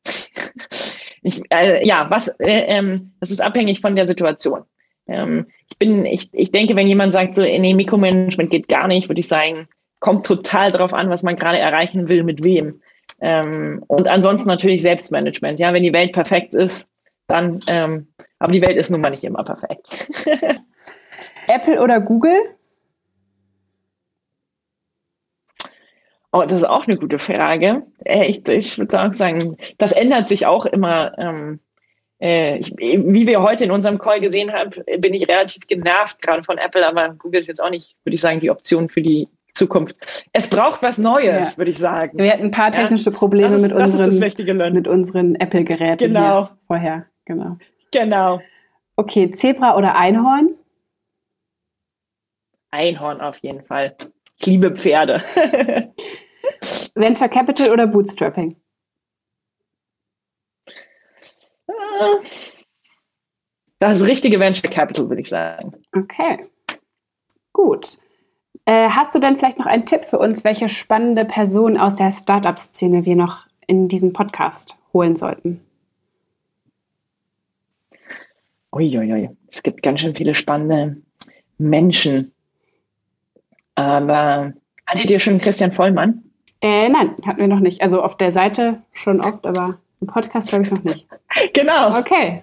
S1: Ich, äh, ja, was, äh, ähm, das ist abhängig von der Situation. Ähm, ich bin, ich, ich denke, wenn jemand sagt, so, nee, Mikromanagement geht gar nicht, würde ich sagen, kommt total drauf an, was man gerade erreichen will, mit wem. Ähm, und ansonsten natürlich Selbstmanagement. Ja, wenn die Welt perfekt ist, dann, ähm, aber die Welt ist nun mal nicht immer perfekt. (laughs)
S2: Apple oder Google?
S1: Oh, das ist auch eine gute Frage. Äh, ich, ich würde auch sagen, das ändert sich auch immer. Ähm, äh, ich, wie wir heute in unserem Call gesehen haben, bin ich relativ genervt gerade von Apple, aber Google ist jetzt auch nicht, würde ich sagen, die Option für die Zukunft. Es braucht was Neues, ja. würde ich sagen.
S2: Wir hatten ein paar technische ja, Probleme ist, mit, unseren, mit unseren Apple-Geräten
S1: genau.
S2: vorher. Genau.
S1: Genau.
S2: Okay, Zebra oder Einhorn?
S1: Einhorn auf jeden Fall. Ich liebe Pferde. (laughs)
S2: Venture Capital oder Bootstrapping?
S1: Das richtige Venture Capital, würde ich sagen.
S2: Okay. Gut. Äh, hast du denn vielleicht noch einen Tipp für uns, welche spannende Person aus der Startup-Szene wir noch in diesen Podcast holen sollten?
S1: Uiuiui, es gibt ganz schön viele spannende Menschen. Aber Hattet ihr schon Christian Vollmann?
S2: Äh, nein, hatten wir noch nicht. Also auf der Seite schon oft, aber im Podcast glaube ich noch nicht. (laughs)
S1: Genau.
S2: Okay.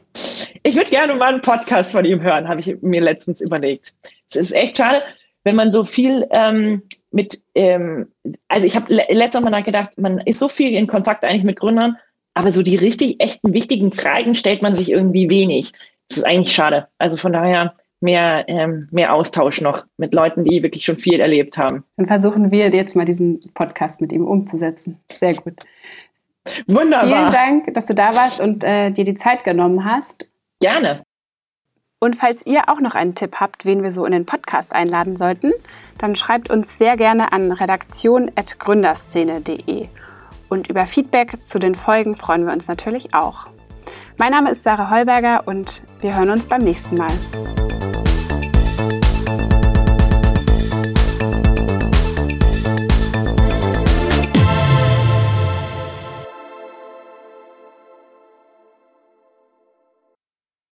S1: Ich würde gerne mal einen Podcast von ihm hören, habe ich mir letztens überlegt. Es ist echt schade, wenn man so viel ähm, mit, ähm, also ich habe le letztes Mal nachgedacht, man ist so viel in Kontakt eigentlich mit Gründern, aber so die richtig echten, wichtigen Fragen stellt man sich irgendwie wenig. Das ist eigentlich schade. Also von daher mehr, ähm, mehr Austausch noch mit Leuten, die wirklich schon viel erlebt haben.
S2: Dann versuchen wir jetzt mal diesen Podcast mit ihm umzusetzen. Sehr gut.
S1: Wunderbar.
S2: Vielen Dank, dass du da warst und äh, dir die Zeit genommen hast.
S1: Gerne.
S2: Und falls ihr auch noch einen Tipp habt, wen wir so in den Podcast einladen sollten, dann schreibt uns sehr gerne an redaktion.gründerszene.de. Und über Feedback zu den Folgen freuen wir uns natürlich auch. Mein Name ist Sarah Heuberger und wir hören uns beim nächsten Mal.